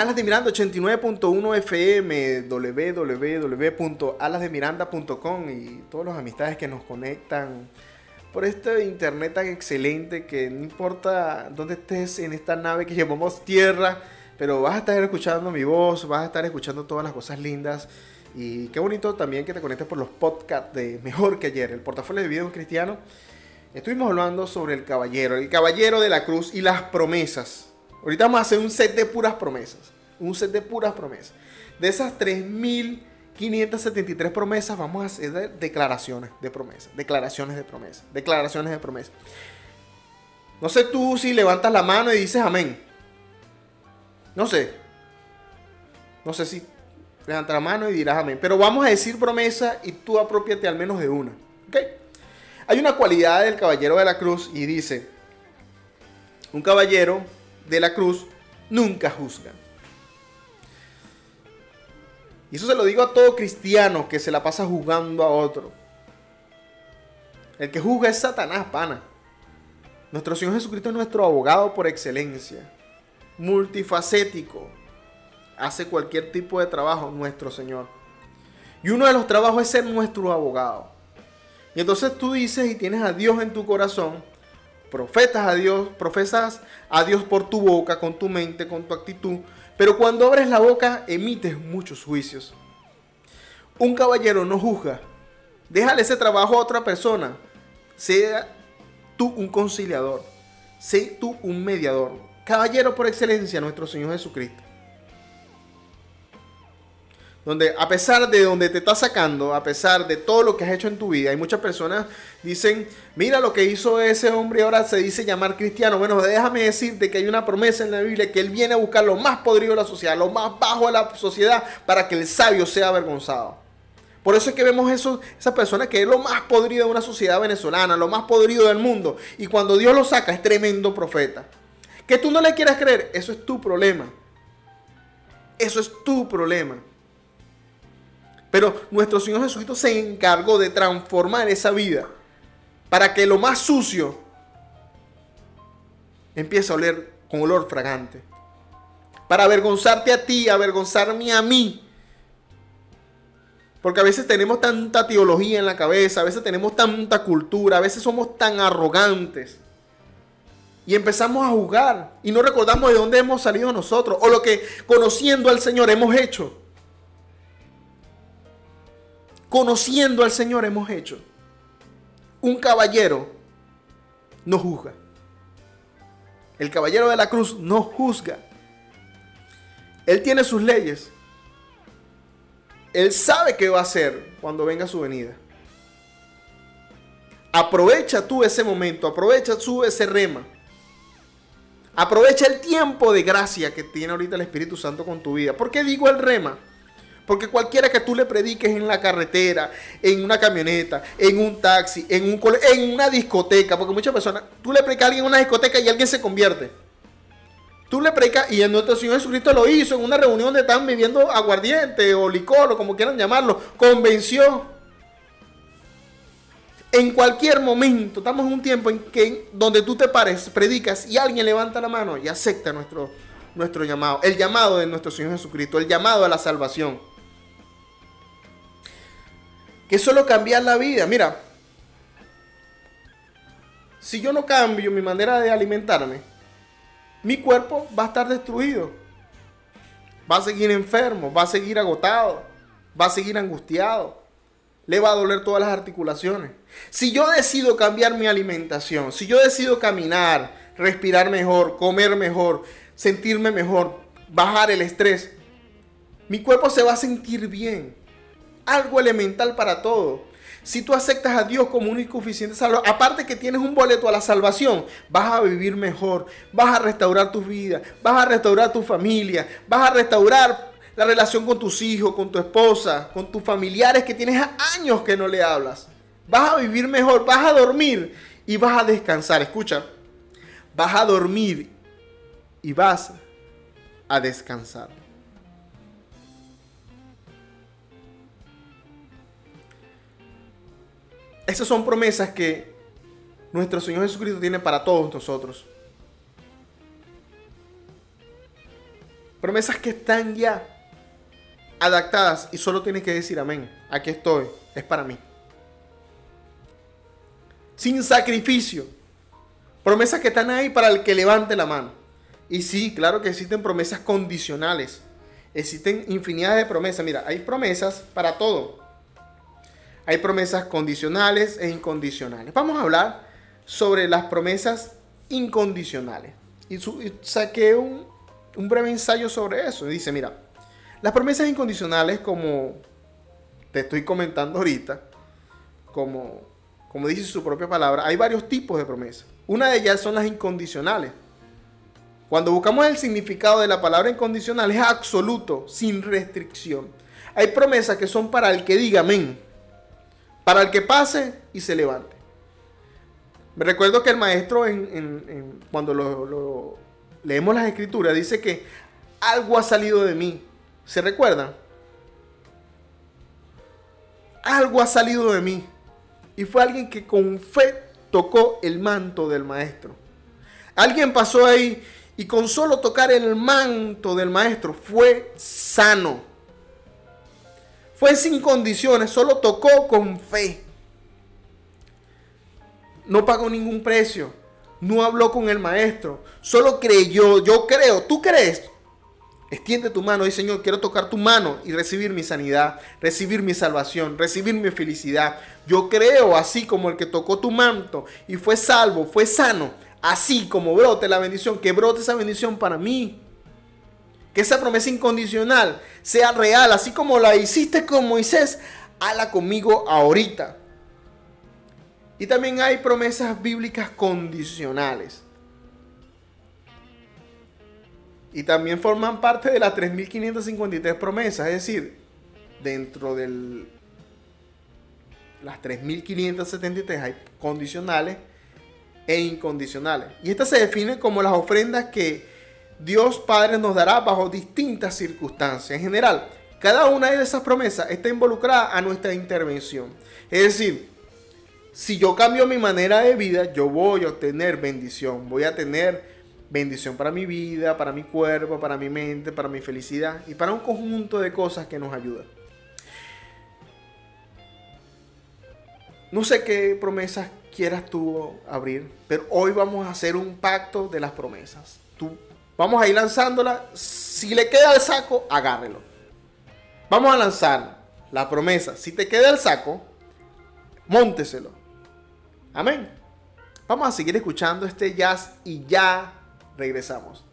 Aquí en Alas de Miranda 89.1 FM, www.alasdemiranda.com y todas las amistades que nos conectan por este internet tan excelente que no importa dónde estés en esta nave que llamamos tierra, pero vas a estar escuchando mi voz, vas a estar escuchando todas las cosas lindas. Y qué bonito también que te conectes por los podcasts de Mejor que ayer, el portafolio de vida de un cristiano. Estuvimos hablando sobre el caballero, el caballero de la cruz y las promesas. Ahorita vamos a hacer un set de puras promesas. Un set de puras promesas. De esas 3.573 promesas, vamos a hacer declaraciones de promesas. Declaraciones de promesas. Declaraciones de promesas. No sé tú si levantas la mano y dices amén. No sé. No sé si levantas la mano y dirás amén. Pero vamos a decir promesa y tú apropiate al menos de una. ¿Ok? Hay una cualidad del caballero de la cruz y dice, un caballero de la cruz nunca juzga. Y eso se lo digo a todo cristiano que se la pasa juzgando a otro. El que juzga es Satanás, pana. Nuestro Señor Jesucristo es nuestro abogado por excelencia. Multifacético. Hace cualquier tipo de trabajo nuestro Señor. Y uno de los trabajos es ser nuestro abogado. Y entonces tú dices y tienes a Dios en tu corazón profetas a Dios, profesas a Dios por tu boca, con tu mente, con tu actitud, pero cuando abres la boca emites muchos juicios. Un caballero no juzga. Déjale ese trabajo a otra persona. Sea tú un conciliador. Sé tú un mediador. Caballero por excelencia, nuestro Señor Jesucristo donde a pesar de donde te está sacando, a pesar de todo lo que has hecho en tu vida, hay muchas personas dicen, mira lo que hizo ese hombre ahora se dice llamar cristiano. Bueno, déjame decirte que hay una promesa en la Biblia que él viene a buscar lo más podrido de la sociedad, lo más bajo de la sociedad, para que el sabio sea avergonzado. Por eso es que vemos eso, esa persona que es lo más podrido de una sociedad venezolana, lo más podrido del mundo. Y cuando Dios lo saca es tremendo profeta. Que tú no le quieras creer, eso es tu problema. Eso es tu problema. Pero nuestro Señor Jesucristo se encargó de transformar esa vida para que lo más sucio empiece a oler con olor fragante. Para avergonzarte a ti, avergonzarme a mí. Porque a veces tenemos tanta teología en la cabeza, a veces tenemos tanta cultura, a veces somos tan arrogantes. Y empezamos a jugar y no recordamos de dónde hemos salido nosotros o lo que conociendo al Señor hemos hecho conociendo al Señor hemos hecho. Un caballero no juzga. El caballero de la cruz no juzga. Él tiene sus leyes. Él sabe qué va a hacer cuando venga su venida. Aprovecha tú ese momento, aprovecha tú ese rema. Aprovecha el tiempo de gracia que tiene ahorita el Espíritu Santo con tu vida. ¿Por qué digo el rema? Porque cualquiera que tú le prediques en la carretera, en una camioneta, en un taxi, en, un en una discoteca, porque muchas personas, tú le predicas a alguien en una discoteca y alguien se convierte. Tú le predicas, y en nuestro Señor Jesucristo lo hizo en una reunión donde estaban viviendo aguardiente o licor o como quieran llamarlo, convenció. En cualquier momento, estamos en un tiempo en que donde tú te pares, predicas y alguien levanta la mano y acepta nuestro, nuestro llamado, el llamado de nuestro Señor Jesucristo, el llamado a la salvación que solo cambiar la vida. Mira, si yo no cambio mi manera de alimentarme, mi cuerpo va a estar destruido. Va a seguir enfermo, va a seguir agotado, va a seguir angustiado. Le va a doler todas las articulaciones. Si yo decido cambiar mi alimentación, si yo decido caminar, respirar mejor, comer mejor, sentirme mejor, bajar el estrés, mi cuerpo se va a sentir bien algo elemental para todo. Si tú aceptas a Dios como único y suficiente salvador, aparte que tienes un boleto a la salvación, vas a vivir mejor, vas a restaurar tu vida, vas a restaurar tu familia, vas a restaurar la relación con tus hijos, con tu esposa, con tus familiares que tienes años que no le hablas. Vas a vivir mejor, vas a dormir y vas a descansar. Escucha, vas a dormir y vas a descansar. Esas son promesas que nuestro Señor Jesucristo tiene para todos nosotros. Promesas que están ya adaptadas y solo tienes que decir amén. Aquí estoy, es para mí. Sin sacrificio. Promesas que están ahí para el que levante la mano. Y sí, claro que existen promesas condicionales. Existen infinidad de promesas. Mira, hay promesas para todo. Hay promesas condicionales e incondicionales. Vamos a hablar sobre las promesas incondicionales. Y, saqué un, un breve ensayo sobre eso. Dice, mira, las promesas incondicionales, como te estoy comentando ahorita, como, como dice su propia palabra, hay varios tipos de promesas. Una de ellas son las incondicionales. Cuando buscamos el significado de la palabra incondicional es absoluto, sin restricción. Hay promesas que son para el que diga amén, para el que pase y se levante. Me recuerdo que el maestro, cuando leemos las escrituras, dice que algo ha salido de mí. ¿Se recuerdan? Algo ha salido de mí. Y fue alguien que con fe tocó el manto del maestro. Alguien pasó ahí y con solo tocar el manto del maestro fue sano. Fue sin condiciones, solo tocó con fe. No pagó ningún precio. No habló con el maestro. Solo creyó. Yo creo. ¿Tú crees? Extiende tu mano y Señor, quiero tocar tu mano y recibir mi sanidad, recibir mi salvación, recibir mi felicidad. Yo creo así como el que tocó tu manto y fue salvo, fue sano, así como brote la bendición, que brote esa bendición para mí. Que esa promesa incondicional sea real, así como la hiciste con Moisés, hala conmigo ahorita. Y también hay promesas bíblicas condicionales. Y también forman parte de las 3.553 promesas, es decir, dentro de las 3.573 hay condicionales e incondicionales. Y estas se definen como las ofrendas que Dios Padre nos dará bajo distintas circunstancias. En general, cada una de esas promesas está involucrada a nuestra intervención. Es decir, si yo cambio mi manera de vida, yo voy a obtener bendición, voy a tener bendición para mi vida, para mi cuerpo, para mi mente, para mi felicidad y para un conjunto de cosas que nos ayudan. No sé qué promesas quieras tú abrir, pero hoy vamos a hacer un pacto de las promesas. Tú, vamos a ir lanzándola. Si le queda el saco, agárrelo. Vamos a lanzar la promesa. Si te queda el saco, mónteselo. Amén. Vamos a seguir escuchando este jazz y ya Regresamos.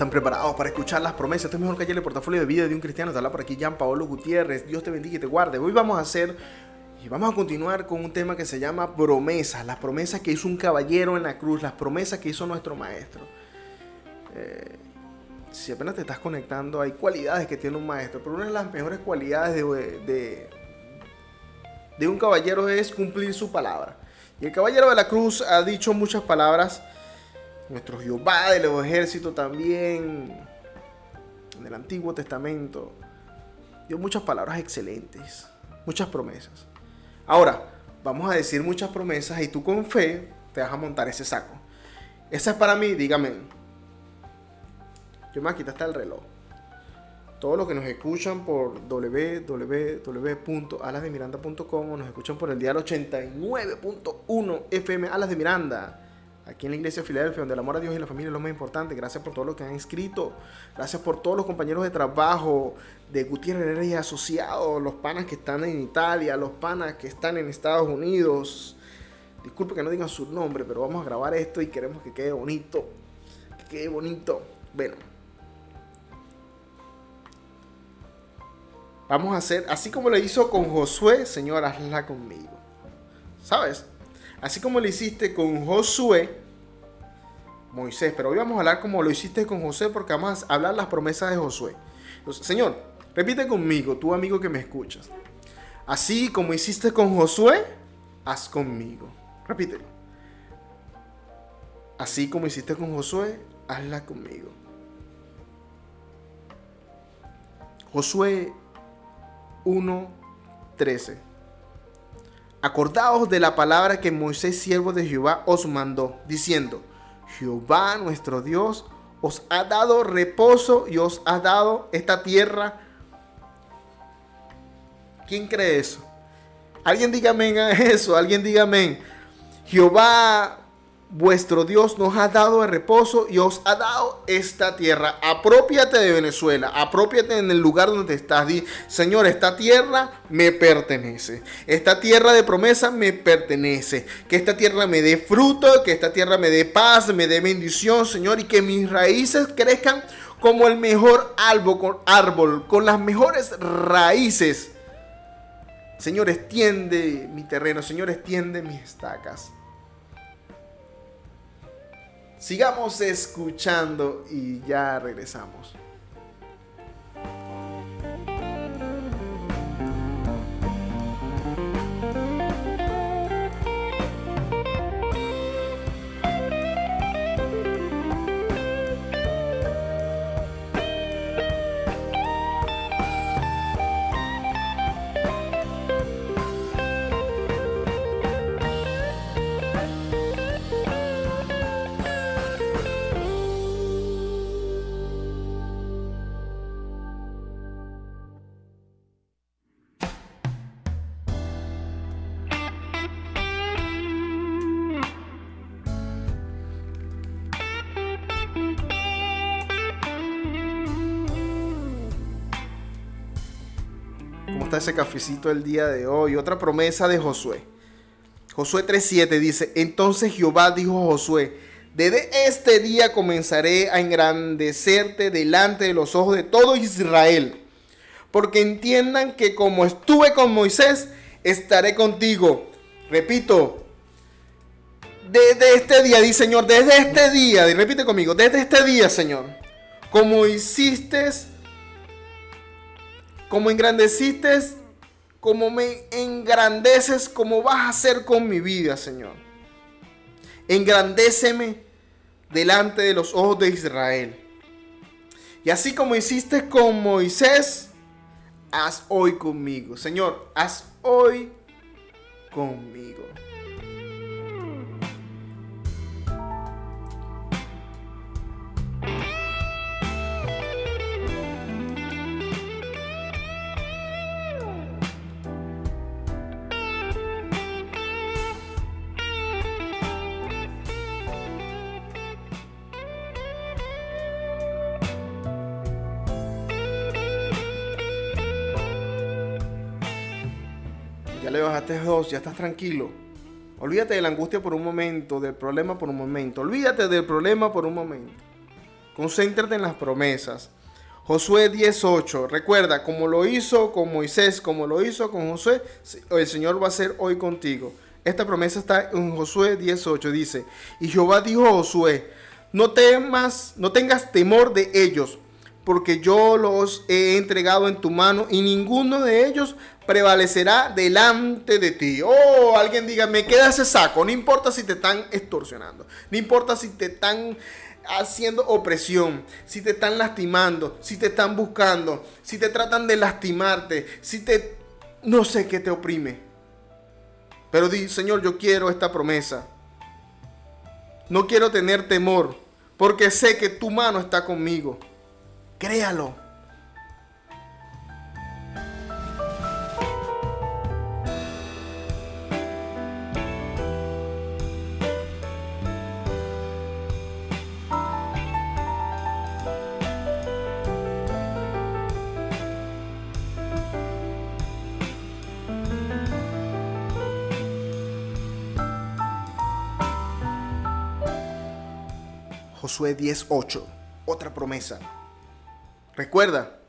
Están preparados para escuchar las promesas. Esto es mejor que ayer el portafolio de vida de un cristiano. Te habla por aquí Jean Paolo Gutiérrez. Dios te bendiga y te guarde. Hoy vamos a hacer y vamos a continuar con un tema que se llama promesas. Las promesas que hizo un caballero en la cruz. Las promesas que hizo nuestro maestro. Eh, si apenas te estás conectando, hay cualidades que tiene un maestro. Pero una de las mejores cualidades de, de un caballero es cumplir su palabra. Y el caballero de la cruz ha dicho muchas palabras nuestro Jehová de los ejércitos también, en el Antiguo Testamento, dio muchas palabras excelentes, muchas promesas. Ahora, vamos a decir muchas promesas y tú con fe te vas a montar ese saco. Esa es para mí, dígame. Yo me voy a quitar el reloj. Todos los que nos escuchan por www.alasdemiranda.com o nos escuchan por el dial 89.1 FM Alas de Miranda aquí en la iglesia de Filadelfia, donde el amor a Dios y la familia es lo más importante. Gracias por todo lo que han escrito. Gracias por todos los compañeros de trabajo de Gutiérrez y Asociados, los panas que están en Italia, los panas que están en Estados Unidos. Disculpe que no digan su nombre, pero vamos a grabar esto y queremos que quede bonito. Que quede bonito. Bueno. Vamos a hacer, así como lo hizo con Josué, Señor, hazla conmigo. ¿Sabes? Así como lo hiciste con Josué, Moisés, pero hoy vamos a hablar como lo hiciste con José porque vamos a hablar las promesas de Josué. Señor, repite conmigo, tú amigo que me escuchas. Así como hiciste con Josué, haz conmigo. Repítelo. Así como hiciste con Josué, hazla conmigo. Josué 1:13. Acordaos de la palabra que Moisés, siervo de Jehová, os mandó, diciendo, Jehová nuestro Dios os ha dado reposo y os ha dado esta tierra. ¿Quién cree eso? Alguien diga amén a eso, alguien diga amén. Jehová vuestro Dios nos ha dado el reposo y os ha dado esta tierra. Apropiate de Venezuela, apropiate en el lugar donde estás. Di, Señor, esta tierra me pertenece. Esta tierra de promesa me pertenece. Que esta tierra me dé fruto, que esta tierra me dé paz, me dé bendición, Señor, y que mis raíces crezcan como el mejor árbol, árbol con las mejores raíces. Señor, extiende mi terreno, Señor, extiende mis estacas. Sigamos escuchando y ya regresamos. Ese cafecito el día de hoy. Otra promesa de Josué. Josué 3.7 dice, entonces Jehová dijo a Josué, desde este día comenzaré a engrandecerte delante de los ojos de todo Israel, porque entiendan que como estuve con Moisés, estaré contigo. Repito, desde este día, dice Señor, desde este día, repite conmigo, desde este día, Señor, como hiciste como engrandeciste, como me engrandeces, como vas a hacer con mi vida, Señor. Engrandéceme delante de los ojos de Israel. Y así como hiciste con Moisés, haz hoy conmigo. Señor, haz hoy conmigo. Ya estás tranquilo. Olvídate de la angustia por un momento, del problema por un momento. Olvídate del problema por un momento. Concéntrate en las promesas. Josué 18, recuerda, como lo hizo con Moisés, como lo hizo con Josué, el Señor va a hacer hoy contigo. Esta promesa está en Josué 18, dice, y Jehová dijo a Josué, no temas, no tengas temor de ellos, porque yo los he entregado en tu mano y ninguno de ellos prevalecerá delante de ti. Oh, alguien diga, me queda ese saco, no importa si te están extorsionando, no importa si te están haciendo opresión, si te están lastimando, si te están buscando, si te tratan de lastimarte, si te no sé qué te oprime. Pero di, Señor, yo quiero esta promesa. No quiero tener temor, porque sé que tu mano está conmigo. Créalo. Josué 10:8, otra promesa. Recuerda,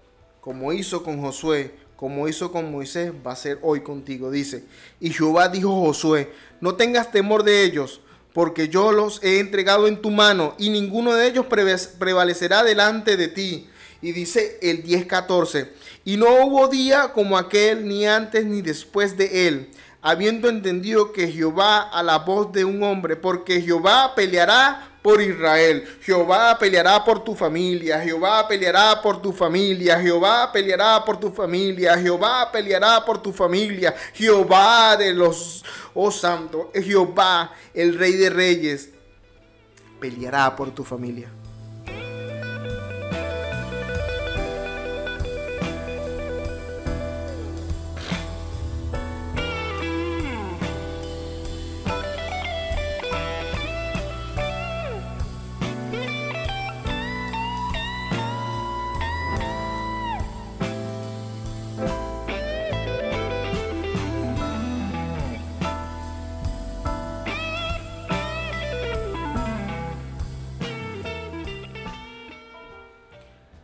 como hizo con Josué, como hizo con Moisés, va a ser hoy contigo, dice. Y Jehová dijo a Josué, no tengas temor de ellos, porque yo los he entregado en tu mano, y ninguno de ellos prevalecerá delante de ti. Y dice el 10:14, y no hubo día como aquel, ni antes ni después de él, habiendo entendido que Jehová a la voz de un hombre, porque Jehová peleará por Israel. Jehová peleará por tu familia. Jehová peleará por tu familia. Jehová peleará por tu familia. Jehová peleará por tu familia. Jehová de los, oh santo, Jehová, el rey de reyes, peleará por tu familia.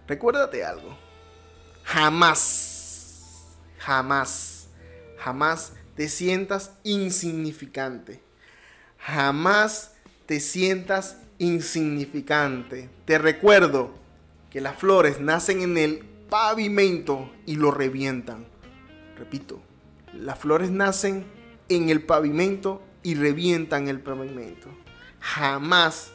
Recuérdate algo. Jamás, jamás, jamás te sientas insignificante. Jamás te sientas insignificante. Te recuerdo que las flores nacen en el pavimento y lo revientan. Repito, las flores nacen en el pavimento y revientan el pavimento. Jamás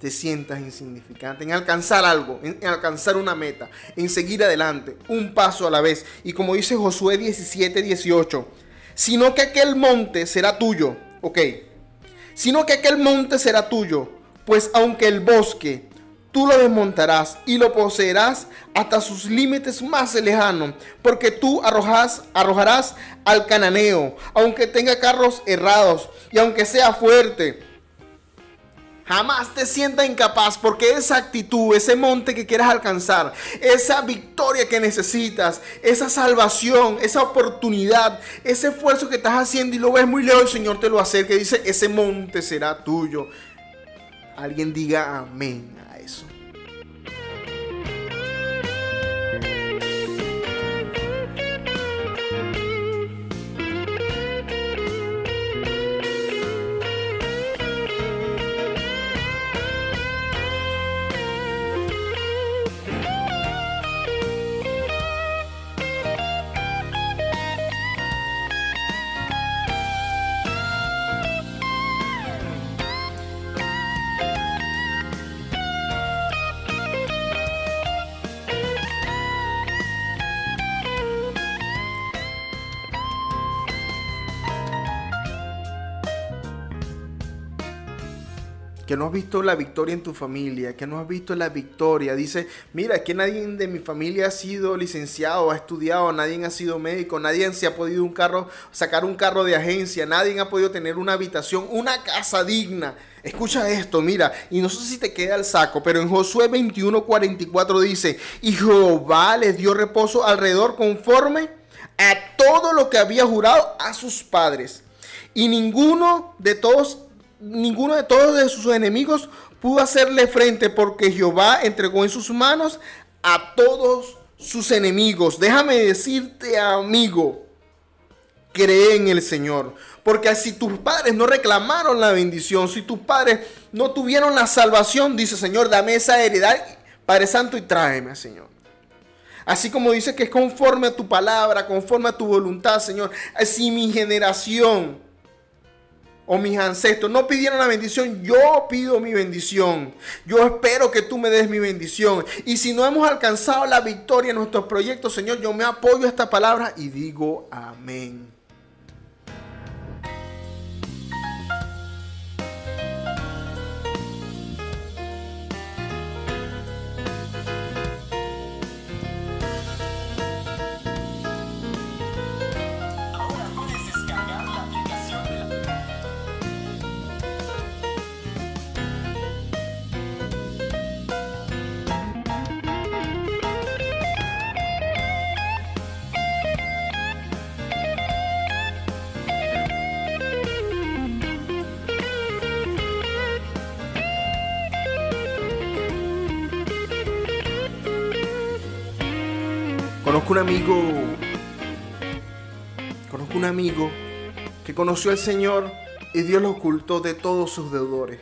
te sientas insignificante, en alcanzar algo, en, alcanzar una meta, en seguir adelante, un paso a la vez. Y como dice Josué 17, 18, sino que aquel monte será tuyo, ok, sino que aquel monte será tuyo, pues aunque el bosque tú lo desmontarás y lo poseerás hasta sus límites más lejanos, porque tú arrojas, arrojarás al cananeo, aunque tenga carros errados y aunque sea fuerte Jamás te sientas incapaz porque esa actitud, ese monte que quieras alcanzar, esa victoria que necesitas, esa salvación, esa oportunidad, ese esfuerzo que estás haciendo y lo ves muy lejos, el Señor te lo hace, que dice, ese monte será tuyo. Alguien diga amén. No has visto la victoria en tu familia, que no has visto la victoria. Dice, mira, que nadie de mi familia ha sido licenciado, ha estudiado, nadie ha sido médico, nadie se ha podido un carro, sacar un carro de agencia, nadie ha podido tener una habitación, una casa digna. Escucha esto, mira, y no sé si te queda el saco, pero en Josué 21:44 dice, y Jehová les dio reposo alrededor conforme a todo lo que había jurado a sus padres. Y ninguno de todos ninguno de todos de sus enemigos pudo hacerle frente porque Jehová entregó en sus manos a todos sus enemigos. Déjame decirte, amigo, cree en el Señor. Porque si tus padres no reclamaron la bendición, si tus padres no tuvieron la salvación, dice Señor, dame esa heredad, Padre Santo, y tráeme, Señor. Así como dice que es conforme a tu palabra, conforme a tu voluntad, Señor. Así mi generación o mis ancestros no pidieron la bendición, yo pido mi bendición. Yo espero que tú me des mi bendición. Y si no hemos alcanzado la victoria en nuestros proyectos, Señor, yo me apoyo a esta palabra y digo amén. Amigo, conozco un amigo que conoció al Señor y Dios lo ocultó de todos sus deudores.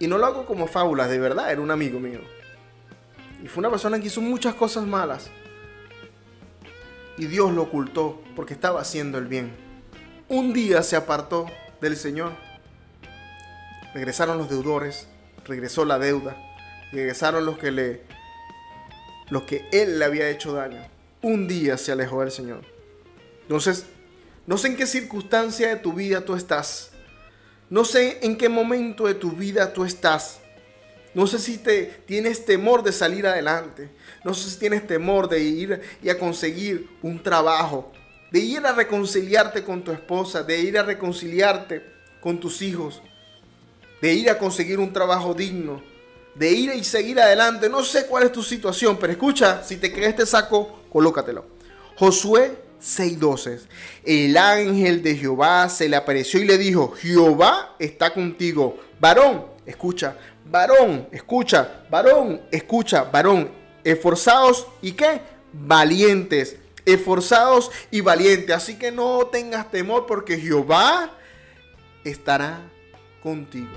Y no lo hago como fábulas, de verdad, era un amigo mío. Y fue una persona que hizo muchas cosas malas. Y Dios lo ocultó porque estaba haciendo el bien. Un día se apartó del Señor. Regresaron los deudores, regresó la deuda, regresaron los que le lo que él le había hecho daño. Un día se alejó del Señor. Entonces, no sé en qué circunstancia de tu vida tú estás. No sé en qué momento de tu vida tú estás. No sé si te tienes temor de salir adelante. No sé si tienes temor de ir y a conseguir un trabajo. De ir a reconciliarte con tu esposa. De ir a reconciliarte con tus hijos. De ir a conseguir un trabajo digno de ir y seguir adelante. No sé cuál es tu situación, pero escucha, si te crees este saco, colócatelo. Josué 6:12. El ángel de Jehová se le apareció y le dijo, Jehová está contigo. Varón, escucha, varón, escucha, varón, escucha, varón. Esforzados y qué? Valientes. Esforzados y valientes. Así que no tengas temor porque Jehová estará contigo.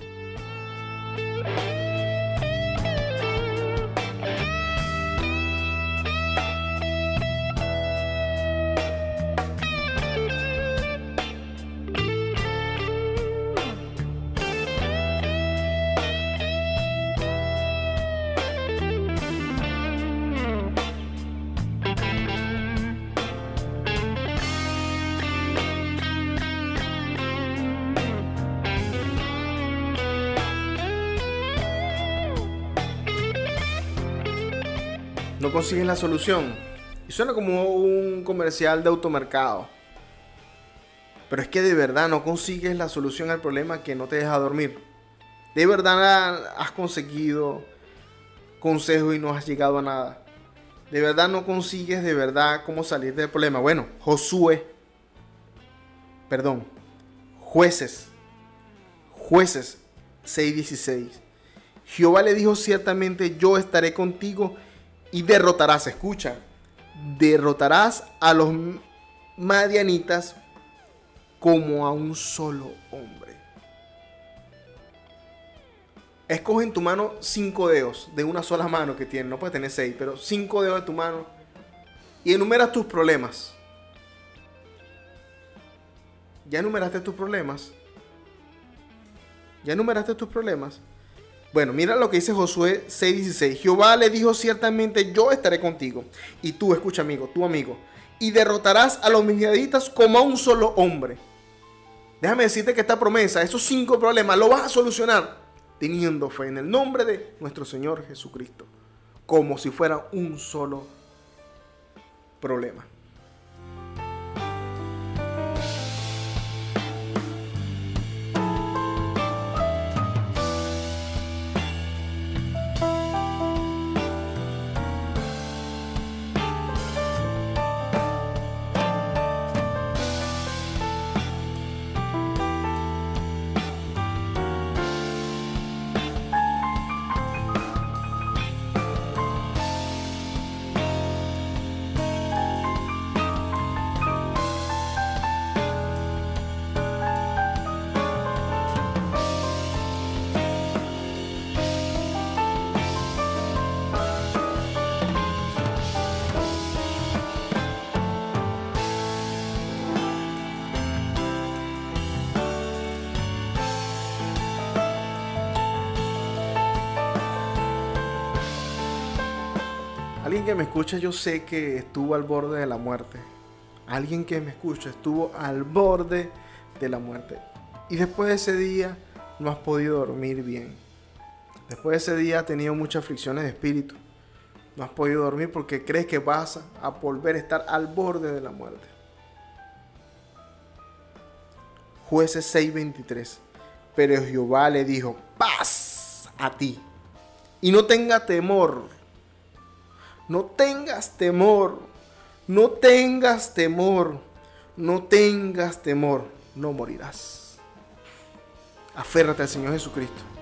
No consigues la solución. Y suena como un comercial de automercado. Pero es que de verdad no consigues la solución al problema que no te deja dormir. De verdad has conseguido consejos y no has llegado a nada. De verdad no consigues de verdad cómo salir del problema. Bueno, Josué, perdón, jueces, jueces 6:16. Jehová le dijo ciertamente, yo estaré contigo y derrotarás, escucha, derrotarás a los madianitas como a un solo hombre. Escoge en tu mano cinco dedos de una sola mano que tienes, no puedes tener seis, pero cinco dedos de tu mano y enumeras tus problemas. ¿Ya enumeraste tus problemas? ¿Ya enumeraste tus problemas? Bueno, mira lo que dice Josué 6:16. Jehová le dijo ciertamente, yo estaré contigo. Y tú, escucha amigo, tu amigo. Y derrotarás a los midianitas como a un solo hombre. Déjame decirte que esta promesa, esos cinco problemas, lo vas a solucionar teniendo fe en el nombre de nuestro Señor Jesucristo. Como si fuera un solo problema. Que me escucha yo sé que estuvo al borde de la muerte. Alguien que me escucha estuvo al borde de la muerte. Y después de ese día no has podido dormir bien. Después de ese día has tenido muchas aflicciones de espíritu. No has podido dormir porque crees que vas a volver a estar al borde de la muerte. Jueces 6:23. Pero Jehová le dijo, paz a ti. Y no tenga temor. No tengas temor. No tengas temor. No tengas temor. No morirás. Aférrate al Señor Jesucristo.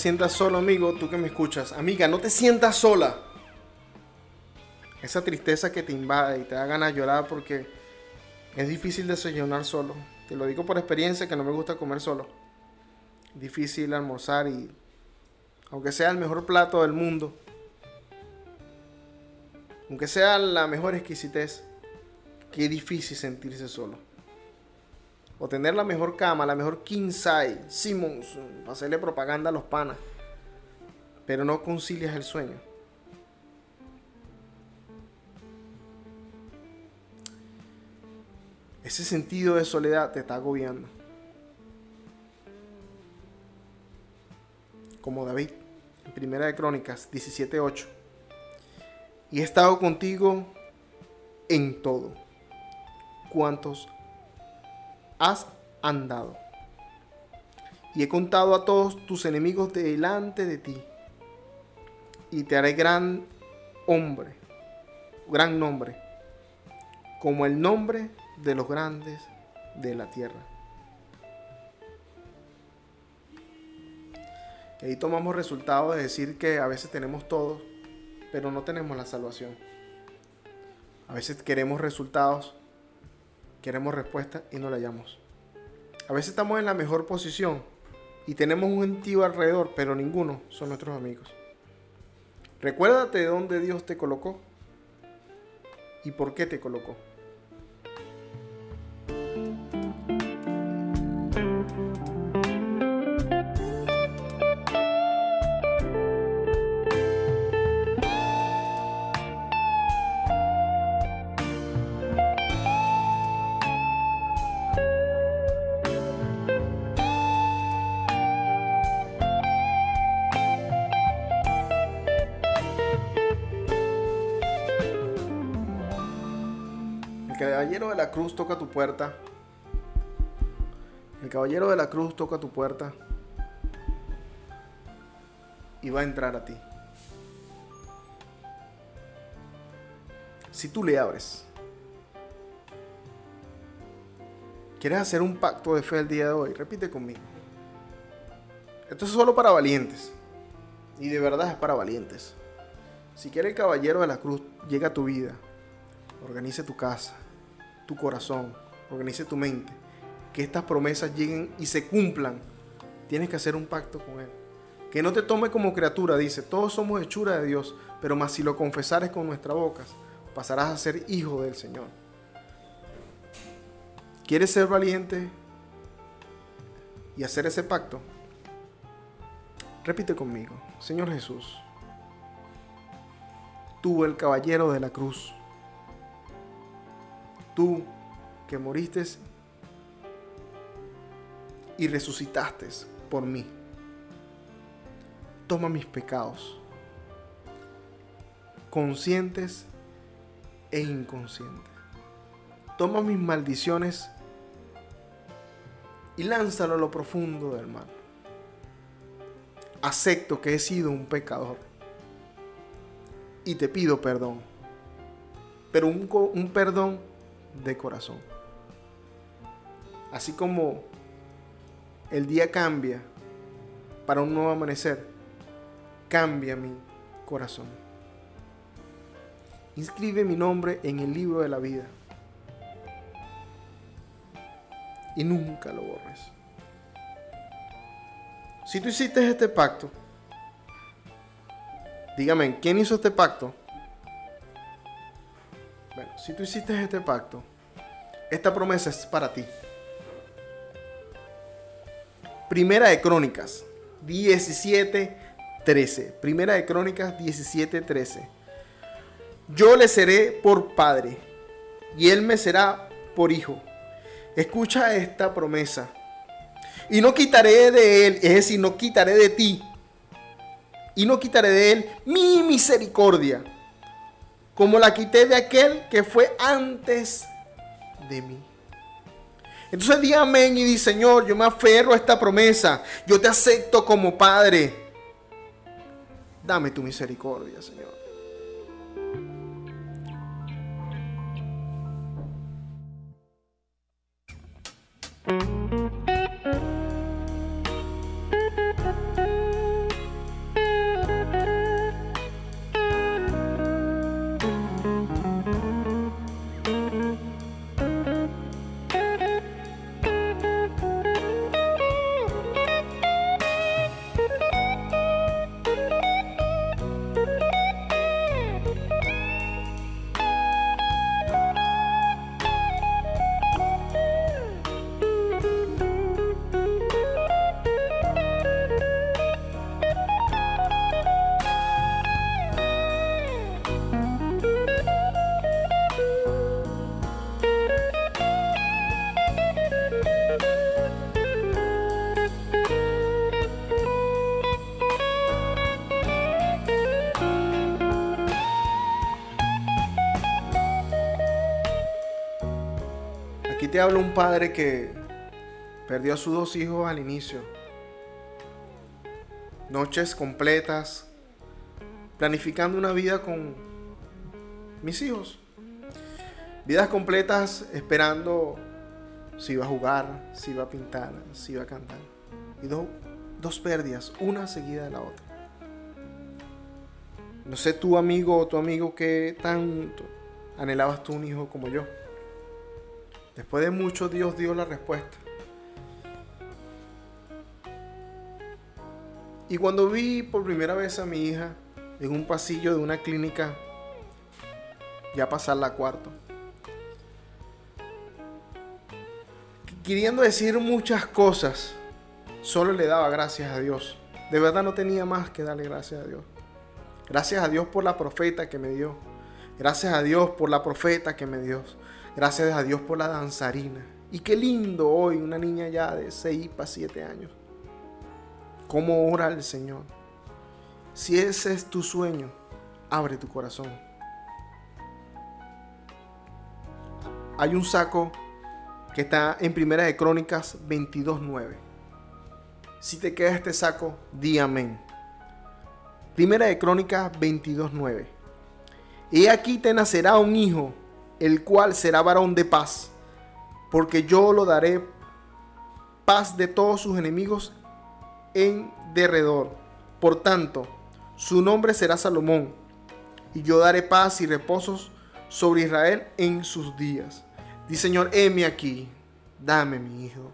Sientas solo, amigo, tú que me escuchas. Amiga, no te sientas sola. Esa tristeza que te invade y te da ganas de llorar porque es difícil desayunar solo. Te lo digo por experiencia que no me gusta comer solo. Difícil almorzar y aunque sea el mejor plato del mundo, aunque sea la mejor exquisitez, qué difícil sentirse solo o tener la mejor cama, la mejor king size, Simmons, para hacerle propaganda a los panas, pero no concilias el sueño. Ese sentido de soledad te está agobiando. Como David, en Primera de Crónicas 17:8. Y he estado contigo en todo. ¿Cuántos has andado. Y he contado a todos tus enemigos delante de ti. Y te haré gran hombre, gran nombre, como el nombre de los grandes de la tierra. Y ahí tomamos resultado de decir que a veces tenemos todo, pero no tenemos la salvación. A veces queremos resultados, queremos respuesta y no la hallamos. A veces estamos en la mejor posición y tenemos un gentío alrededor, pero ninguno son nuestros amigos. Recuérdate de dónde Dios te colocó y por qué te colocó. Caballero de la cruz toca tu puerta. El caballero de la cruz toca tu puerta y va a entrar a ti. Si tú le abres, ¿quieres hacer un pacto de fe el día de hoy? Repite conmigo. Esto es solo para valientes. Y de verdad es para valientes. Si quiere el caballero de la cruz llega a tu vida, organice tu casa, tu corazón, organice tu mente, que estas promesas lleguen y se cumplan, tienes que hacer un pacto con Él. Que no te tome como criatura, dice, todos somos hechura de Dios, pero más si lo confesares con nuestras bocas, pasarás a ser hijo del Señor. ¿Quieres ser valiente y hacer ese pacto? Repite conmigo, Señor Jesús, tú el caballero de la cruz, tú que moriste y resucitaste por mí. Toma mis pecados, conscientes e inconscientes. Toma mis maldiciones y lánzalo a lo profundo del mar. Acepto que he sido un pecador y te pido perdón, pero un, un perdón de corazón. Así como el día cambia para un nuevo amanecer, cambia mi corazón. Inscribe mi nombre en el libro de la vida y nunca lo borres. Si tú hiciste este pacto, dígame, ¿quién hizo este pacto? Bueno, si tú hiciste este pacto, esta promesa es para ti. Primera de Crónicas 17, 13. Primera de Crónicas 17, 13. Yo le seré por padre y él me será por hijo. Escucha esta promesa. Y no quitaré de él, es decir, no quitaré de ti. Y no quitaré de él mi misericordia, como la quité de aquel que fue antes de mí. Entonces di amén y di, Señor, yo me aferro a esta promesa. Yo te acepto como Padre. Dame tu misericordia, Señor. Te habla un padre que perdió a sus dos hijos al inicio. Noches completas, planificando una vida con mis hijos. Vidas completas esperando si iba a jugar, si iba a pintar, si iba a cantar. Y dos pérdidas, una seguida de la otra. No sé tu amigo o tu amigo que tanto anhelabas tú un hijo como yo. Después de mucho Dios dio la respuesta. Y cuando vi por primera vez a mi hija en un pasillo de una clínica, ya pasar la cuarta, queriendo decir muchas cosas, solo le daba gracias a Dios. De verdad no tenía más que darle gracias a Dios. Gracias a Dios por la profeta que me dio. Gracias a Dios por la profeta que me dio. Gracias a Dios por la danzarina. Y qué lindo hoy, una niña ya de 6 para 7 años. ¿Cómo ora el Señor? Si ese es tu sueño, abre tu corazón. Hay un saco que está en Primera de Crónicas 22.9. Si te queda este saco, di amén. Primera de Crónicas 22.9. Y aquí te nacerá un hijo el cual será varón de paz, porque yo lo daré paz de todos sus enemigos en derredor. Por tanto, su nombre será Salomón, y yo daré paz y reposos sobre Israel en sus días. Dice Señor, heme aquí, dame mi hijo.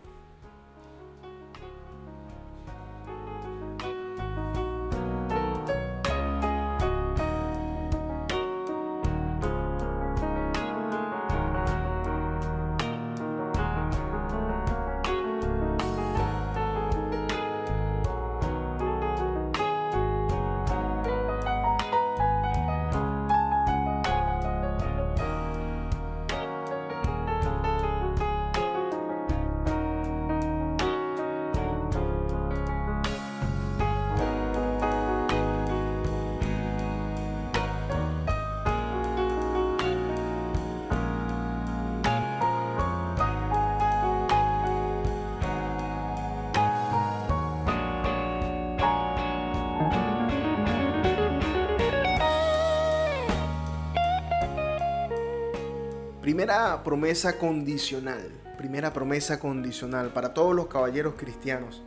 Primera promesa condicional. Primera promesa condicional para todos los caballeros cristianos.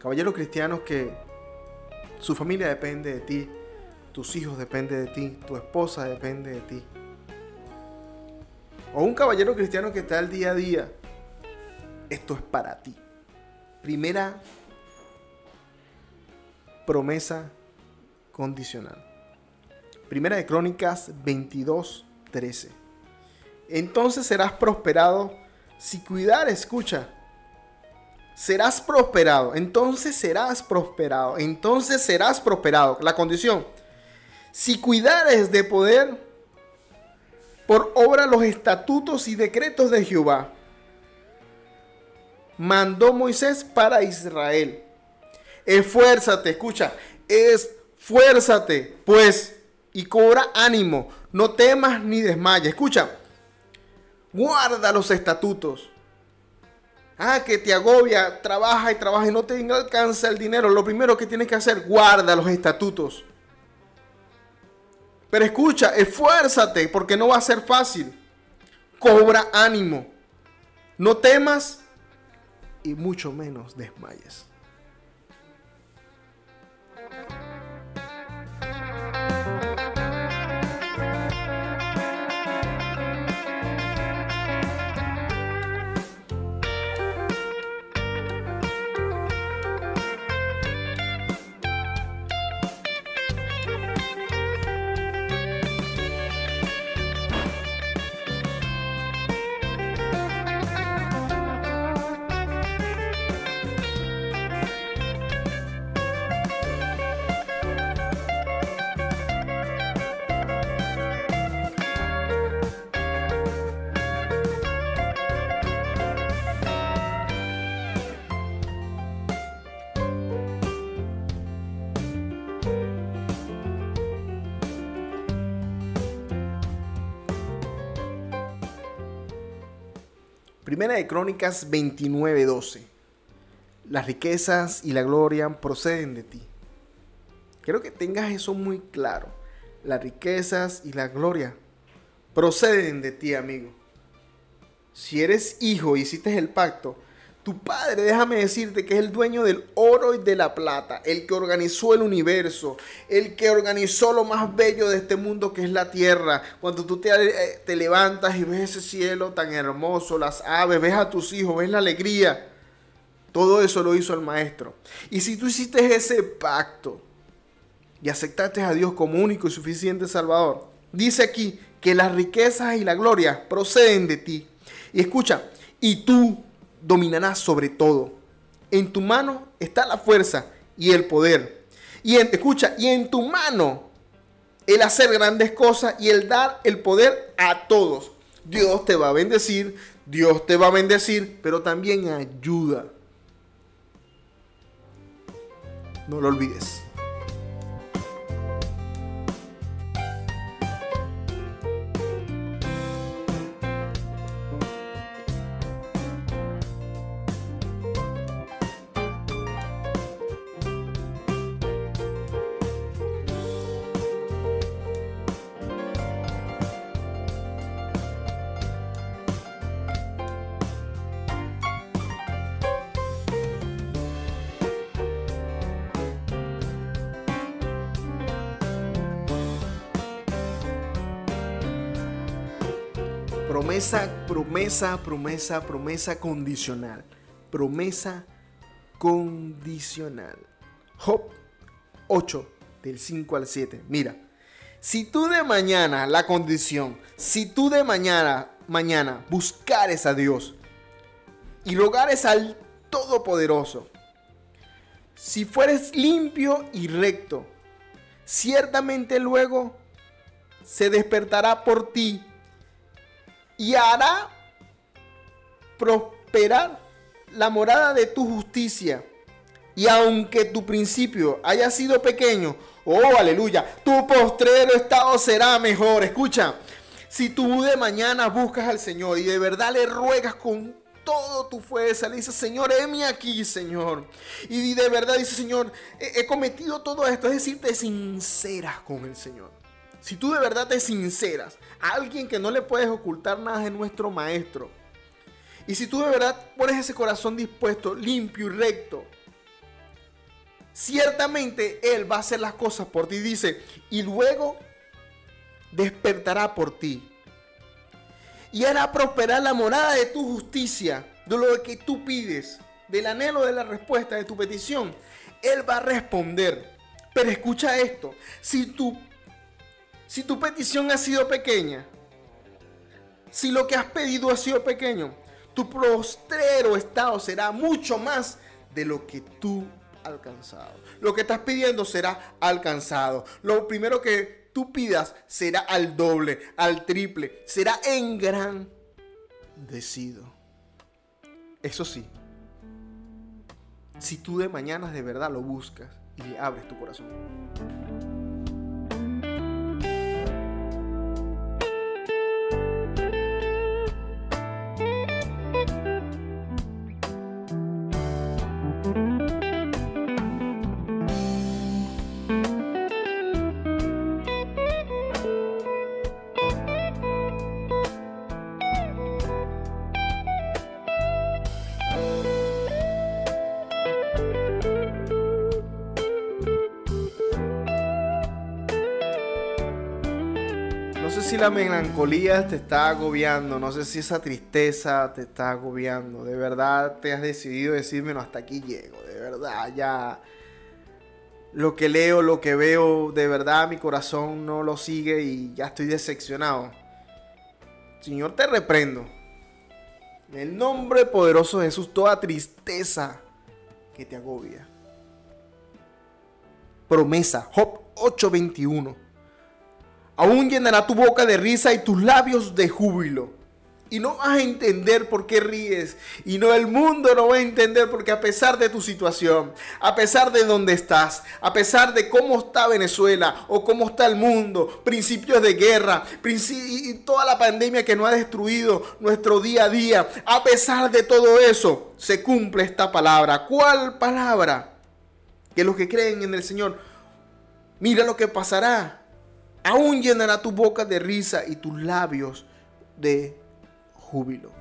Caballeros cristianos que su familia depende de ti, tus hijos dependen de ti, tu esposa depende de ti. O un caballero cristiano que está al día a día. Esto es para ti. Primera promesa condicional. Primera de Crónicas 22, 13. Entonces serás prosperado si cuidar, escucha. Serás prosperado, entonces serás prosperado, entonces serás prosperado. La condición, si cuidares de poder por obra los estatutos y decretos de Jehová, mandó Moisés para Israel. Esfuérzate, escucha, esfuérzate, pues, y cobra ánimo, no temas ni desmayes. Escucha, guarda los estatutos. Ah, que te agobia, trabaja y trabaja y no te alcanza el dinero. Lo primero que tienes que hacer, guarda los estatutos. Pero escucha, esfuérzate porque no va a ser fácil. Cobra ánimo. No temas y mucho menos desmayes. De Crónicas 29:12. Las riquezas y la gloria proceden de ti. Quiero que tengas eso muy claro. Las riquezas y la gloria proceden de ti, amigo. Si eres hijo y hiciste el pacto, tu padre, déjame decirte que es el dueño del oro y de la plata, el que organizó el universo, el que organizó lo más bello de este mundo que es la tierra. Cuando tú te, eh, te levantas y ves ese cielo tan hermoso, las aves, ves a tus hijos, ves la alegría. Todo eso lo hizo el maestro. Y si tú hiciste ese pacto y aceptaste a Dios como único y suficiente Salvador, dice aquí que las riquezas y la gloria proceden de ti. Y escucha, y tú dominarás sobre todo. En tu mano está la fuerza y el poder. Y en, escucha, y en tu mano el hacer grandes cosas y el dar el poder a todos. Dios te va a bendecir, Dios te va a bendecir, pero también ayuda. No lo olvides. Promesa, promesa, promesa condicional. Promesa condicional. Job 8, del 5 al 7. Mira, si tú de mañana, la condición, si tú de mañana, mañana buscares a Dios y rogares al Todopoderoso, si fueres limpio y recto, ciertamente luego se despertará por ti y hará prosperar la morada de tu justicia. Y aunque tu principio haya sido pequeño, oh aleluya, tu postrero estado será mejor. Escucha, si tú de mañana buscas al Señor y de verdad le ruegas con todo tu fuerza, le dices, Señor, heme aquí, Señor. Y de verdad dice, Señor, he, cometido todo esto. Es decir, te sinceras con el Señor si tú de verdad te sinceras, alguien que no le puedes ocultar nada de nuestro maestro, y si tú de verdad pones ese corazón dispuesto, limpio y recto, ciertamente Él va a hacer las cosas por ti. Dice, y luego despertará por ti. Y hará prosperar la morada de tu justicia, de lo que tú pides, del anhelo de la respuesta de tu petición. Él va a responder. Pero escucha esto, si tu, si tu petición ha sido pequeña, si lo que has pedido ha sido pequeño, tu postrero estado será mucho más de lo que tú alcanzado. Lo que estás pidiendo será alcanzado. Lo primero que tú pidas será al doble, al triple, será en gran decido. Eso sí, si tú de mañana de verdad lo buscas y le abres tu corazón. Si la melancolía te está agobiando, no sé si esa tristeza te está agobiando. De verdad te has decidido decirme, no, hasta aquí llego. De verdad, ya lo que leo, lo que veo, de verdad mi corazón no lo sigue y ya estoy decepcionado. Señor, te reprendo. En el nombre poderoso de Jesús, toda tristeza que te agobia. Promesa, Job 8:21 Aún llenará tu boca de risa y tus labios de júbilo. Y no vas a entender por qué ríes. Y no el mundo no va a entender porque a pesar de tu situación, a pesar de dónde estás, a pesar de cómo está Venezuela o cómo está el mundo, principios de guerra, y toda la pandemia que no ha destruido nuestro día a día, a pesar de todo eso, se cumple esta palabra. ¿Cuál palabra? Que los que creen en el Señor, mira lo que pasará aún llenará tu boca de risa y tus labios de júbilo.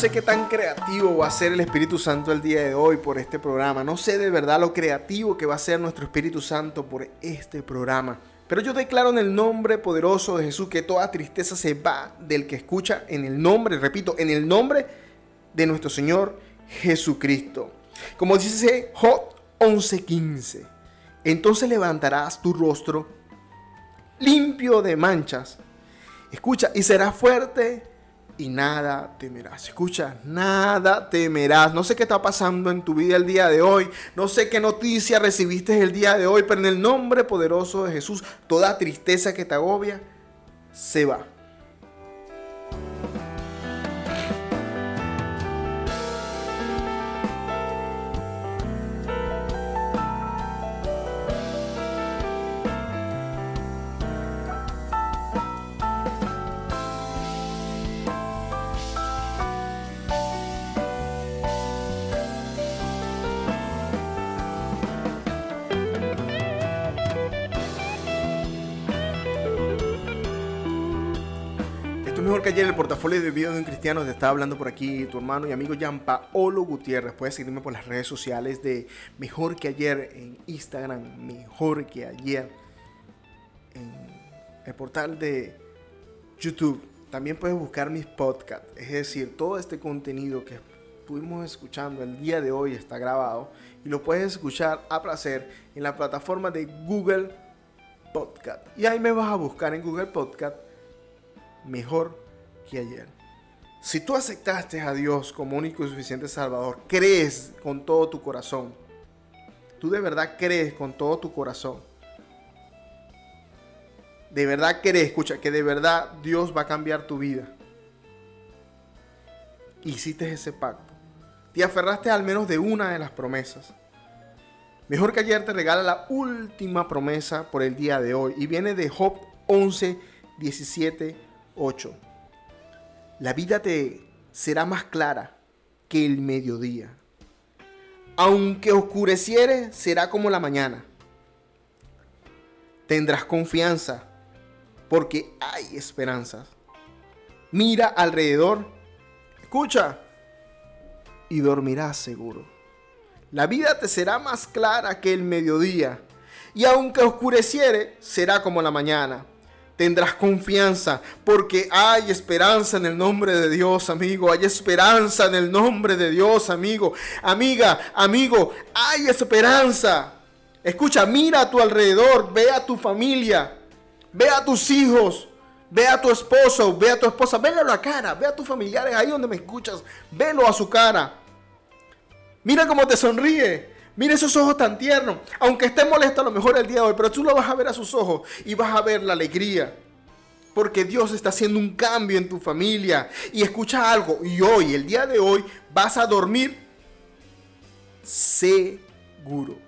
Sé qué tan creativo va a ser el Espíritu Santo el día de hoy por este programa. No sé de verdad lo creativo que va a ser nuestro Espíritu Santo por este programa. Pero yo declaro en el nombre poderoso de Jesús que toda tristeza se va del que escucha en el nombre, repito, en el nombre de nuestro Señor Jesucristo. Como dice Job 11:15, entonces levantarás tu rostro limpio de manchas. Escucha, y serás fuerte y nada temerás. Escucha, nada temerás. No sé qué está pasando en tu vida el día de hoy. No sé qué noticia recibiste el día de hoy, pero en el nombre poderoso de Jesús, toda tristeza que te agobia se va. Portafolio de video de un cristiano. Te estaba hablando por aquí tu hermano y amigo Jean Paolo Gutiérrez. Puedes seguirme por las redes sociales de Mejor que ayer en Instagram, Mejor que ayer en el portal de YouTube. También puedes buscar mis podcasts. Es decir, todo este contenido que estuvimos escuchando el día de hoy está grabado y lo puedes escuchar a placer en la plataforma de Google Podcast. Y ahí me vas a buscar en Google Podcast mejor ayer. Si tú aceptaste a Dios como único y suficiente Salvador, crees con todo tu corazón, tú de verdad crees con todo tu corazón, de verdad crees, escucha, que de verdad Dios va a cambiar tu vida. Hiciste ese pacto. te aferraste al menos de una de las promesas. Mejor que ayer te regala la última promesa por el día de hoy y viene de Job 11, 17, 8. La vida te será más clara que el mediodía. Aunque oscureciere, será como la mañana. Tendrás confianza porque hay esperanzas. Mira alrededor, escucha y dormirás seguro. La vida te será más clara que el mediodía, y aunque oscureciere, será como la mañana. Tendrás confianza porque hay esperanza en el nombre de Dios, amigo. Hay esperanza en el nombre de Dios, amigo. Amiga, amigo, hay esperanza. Escucha, mira a tu alrededor, ve a tu familia, ve a tus hijos, ve a tu esposo, ve a tu esposa, velo a la cara, ve a tus familiares ahí donde me escuchas, velo a su cara. Mira cómo te sonríe. Mira esos ojos tan tiernos. Aunque esté molesto a lo mejor el día de hoy, pero tú lo vas a ver a sus ojos y vas a ver la alegría. Porque Dios está haciendo un cambio en tu familia. Y escucha algo. Y hoy, el día de hoy, vas a dormir seguro.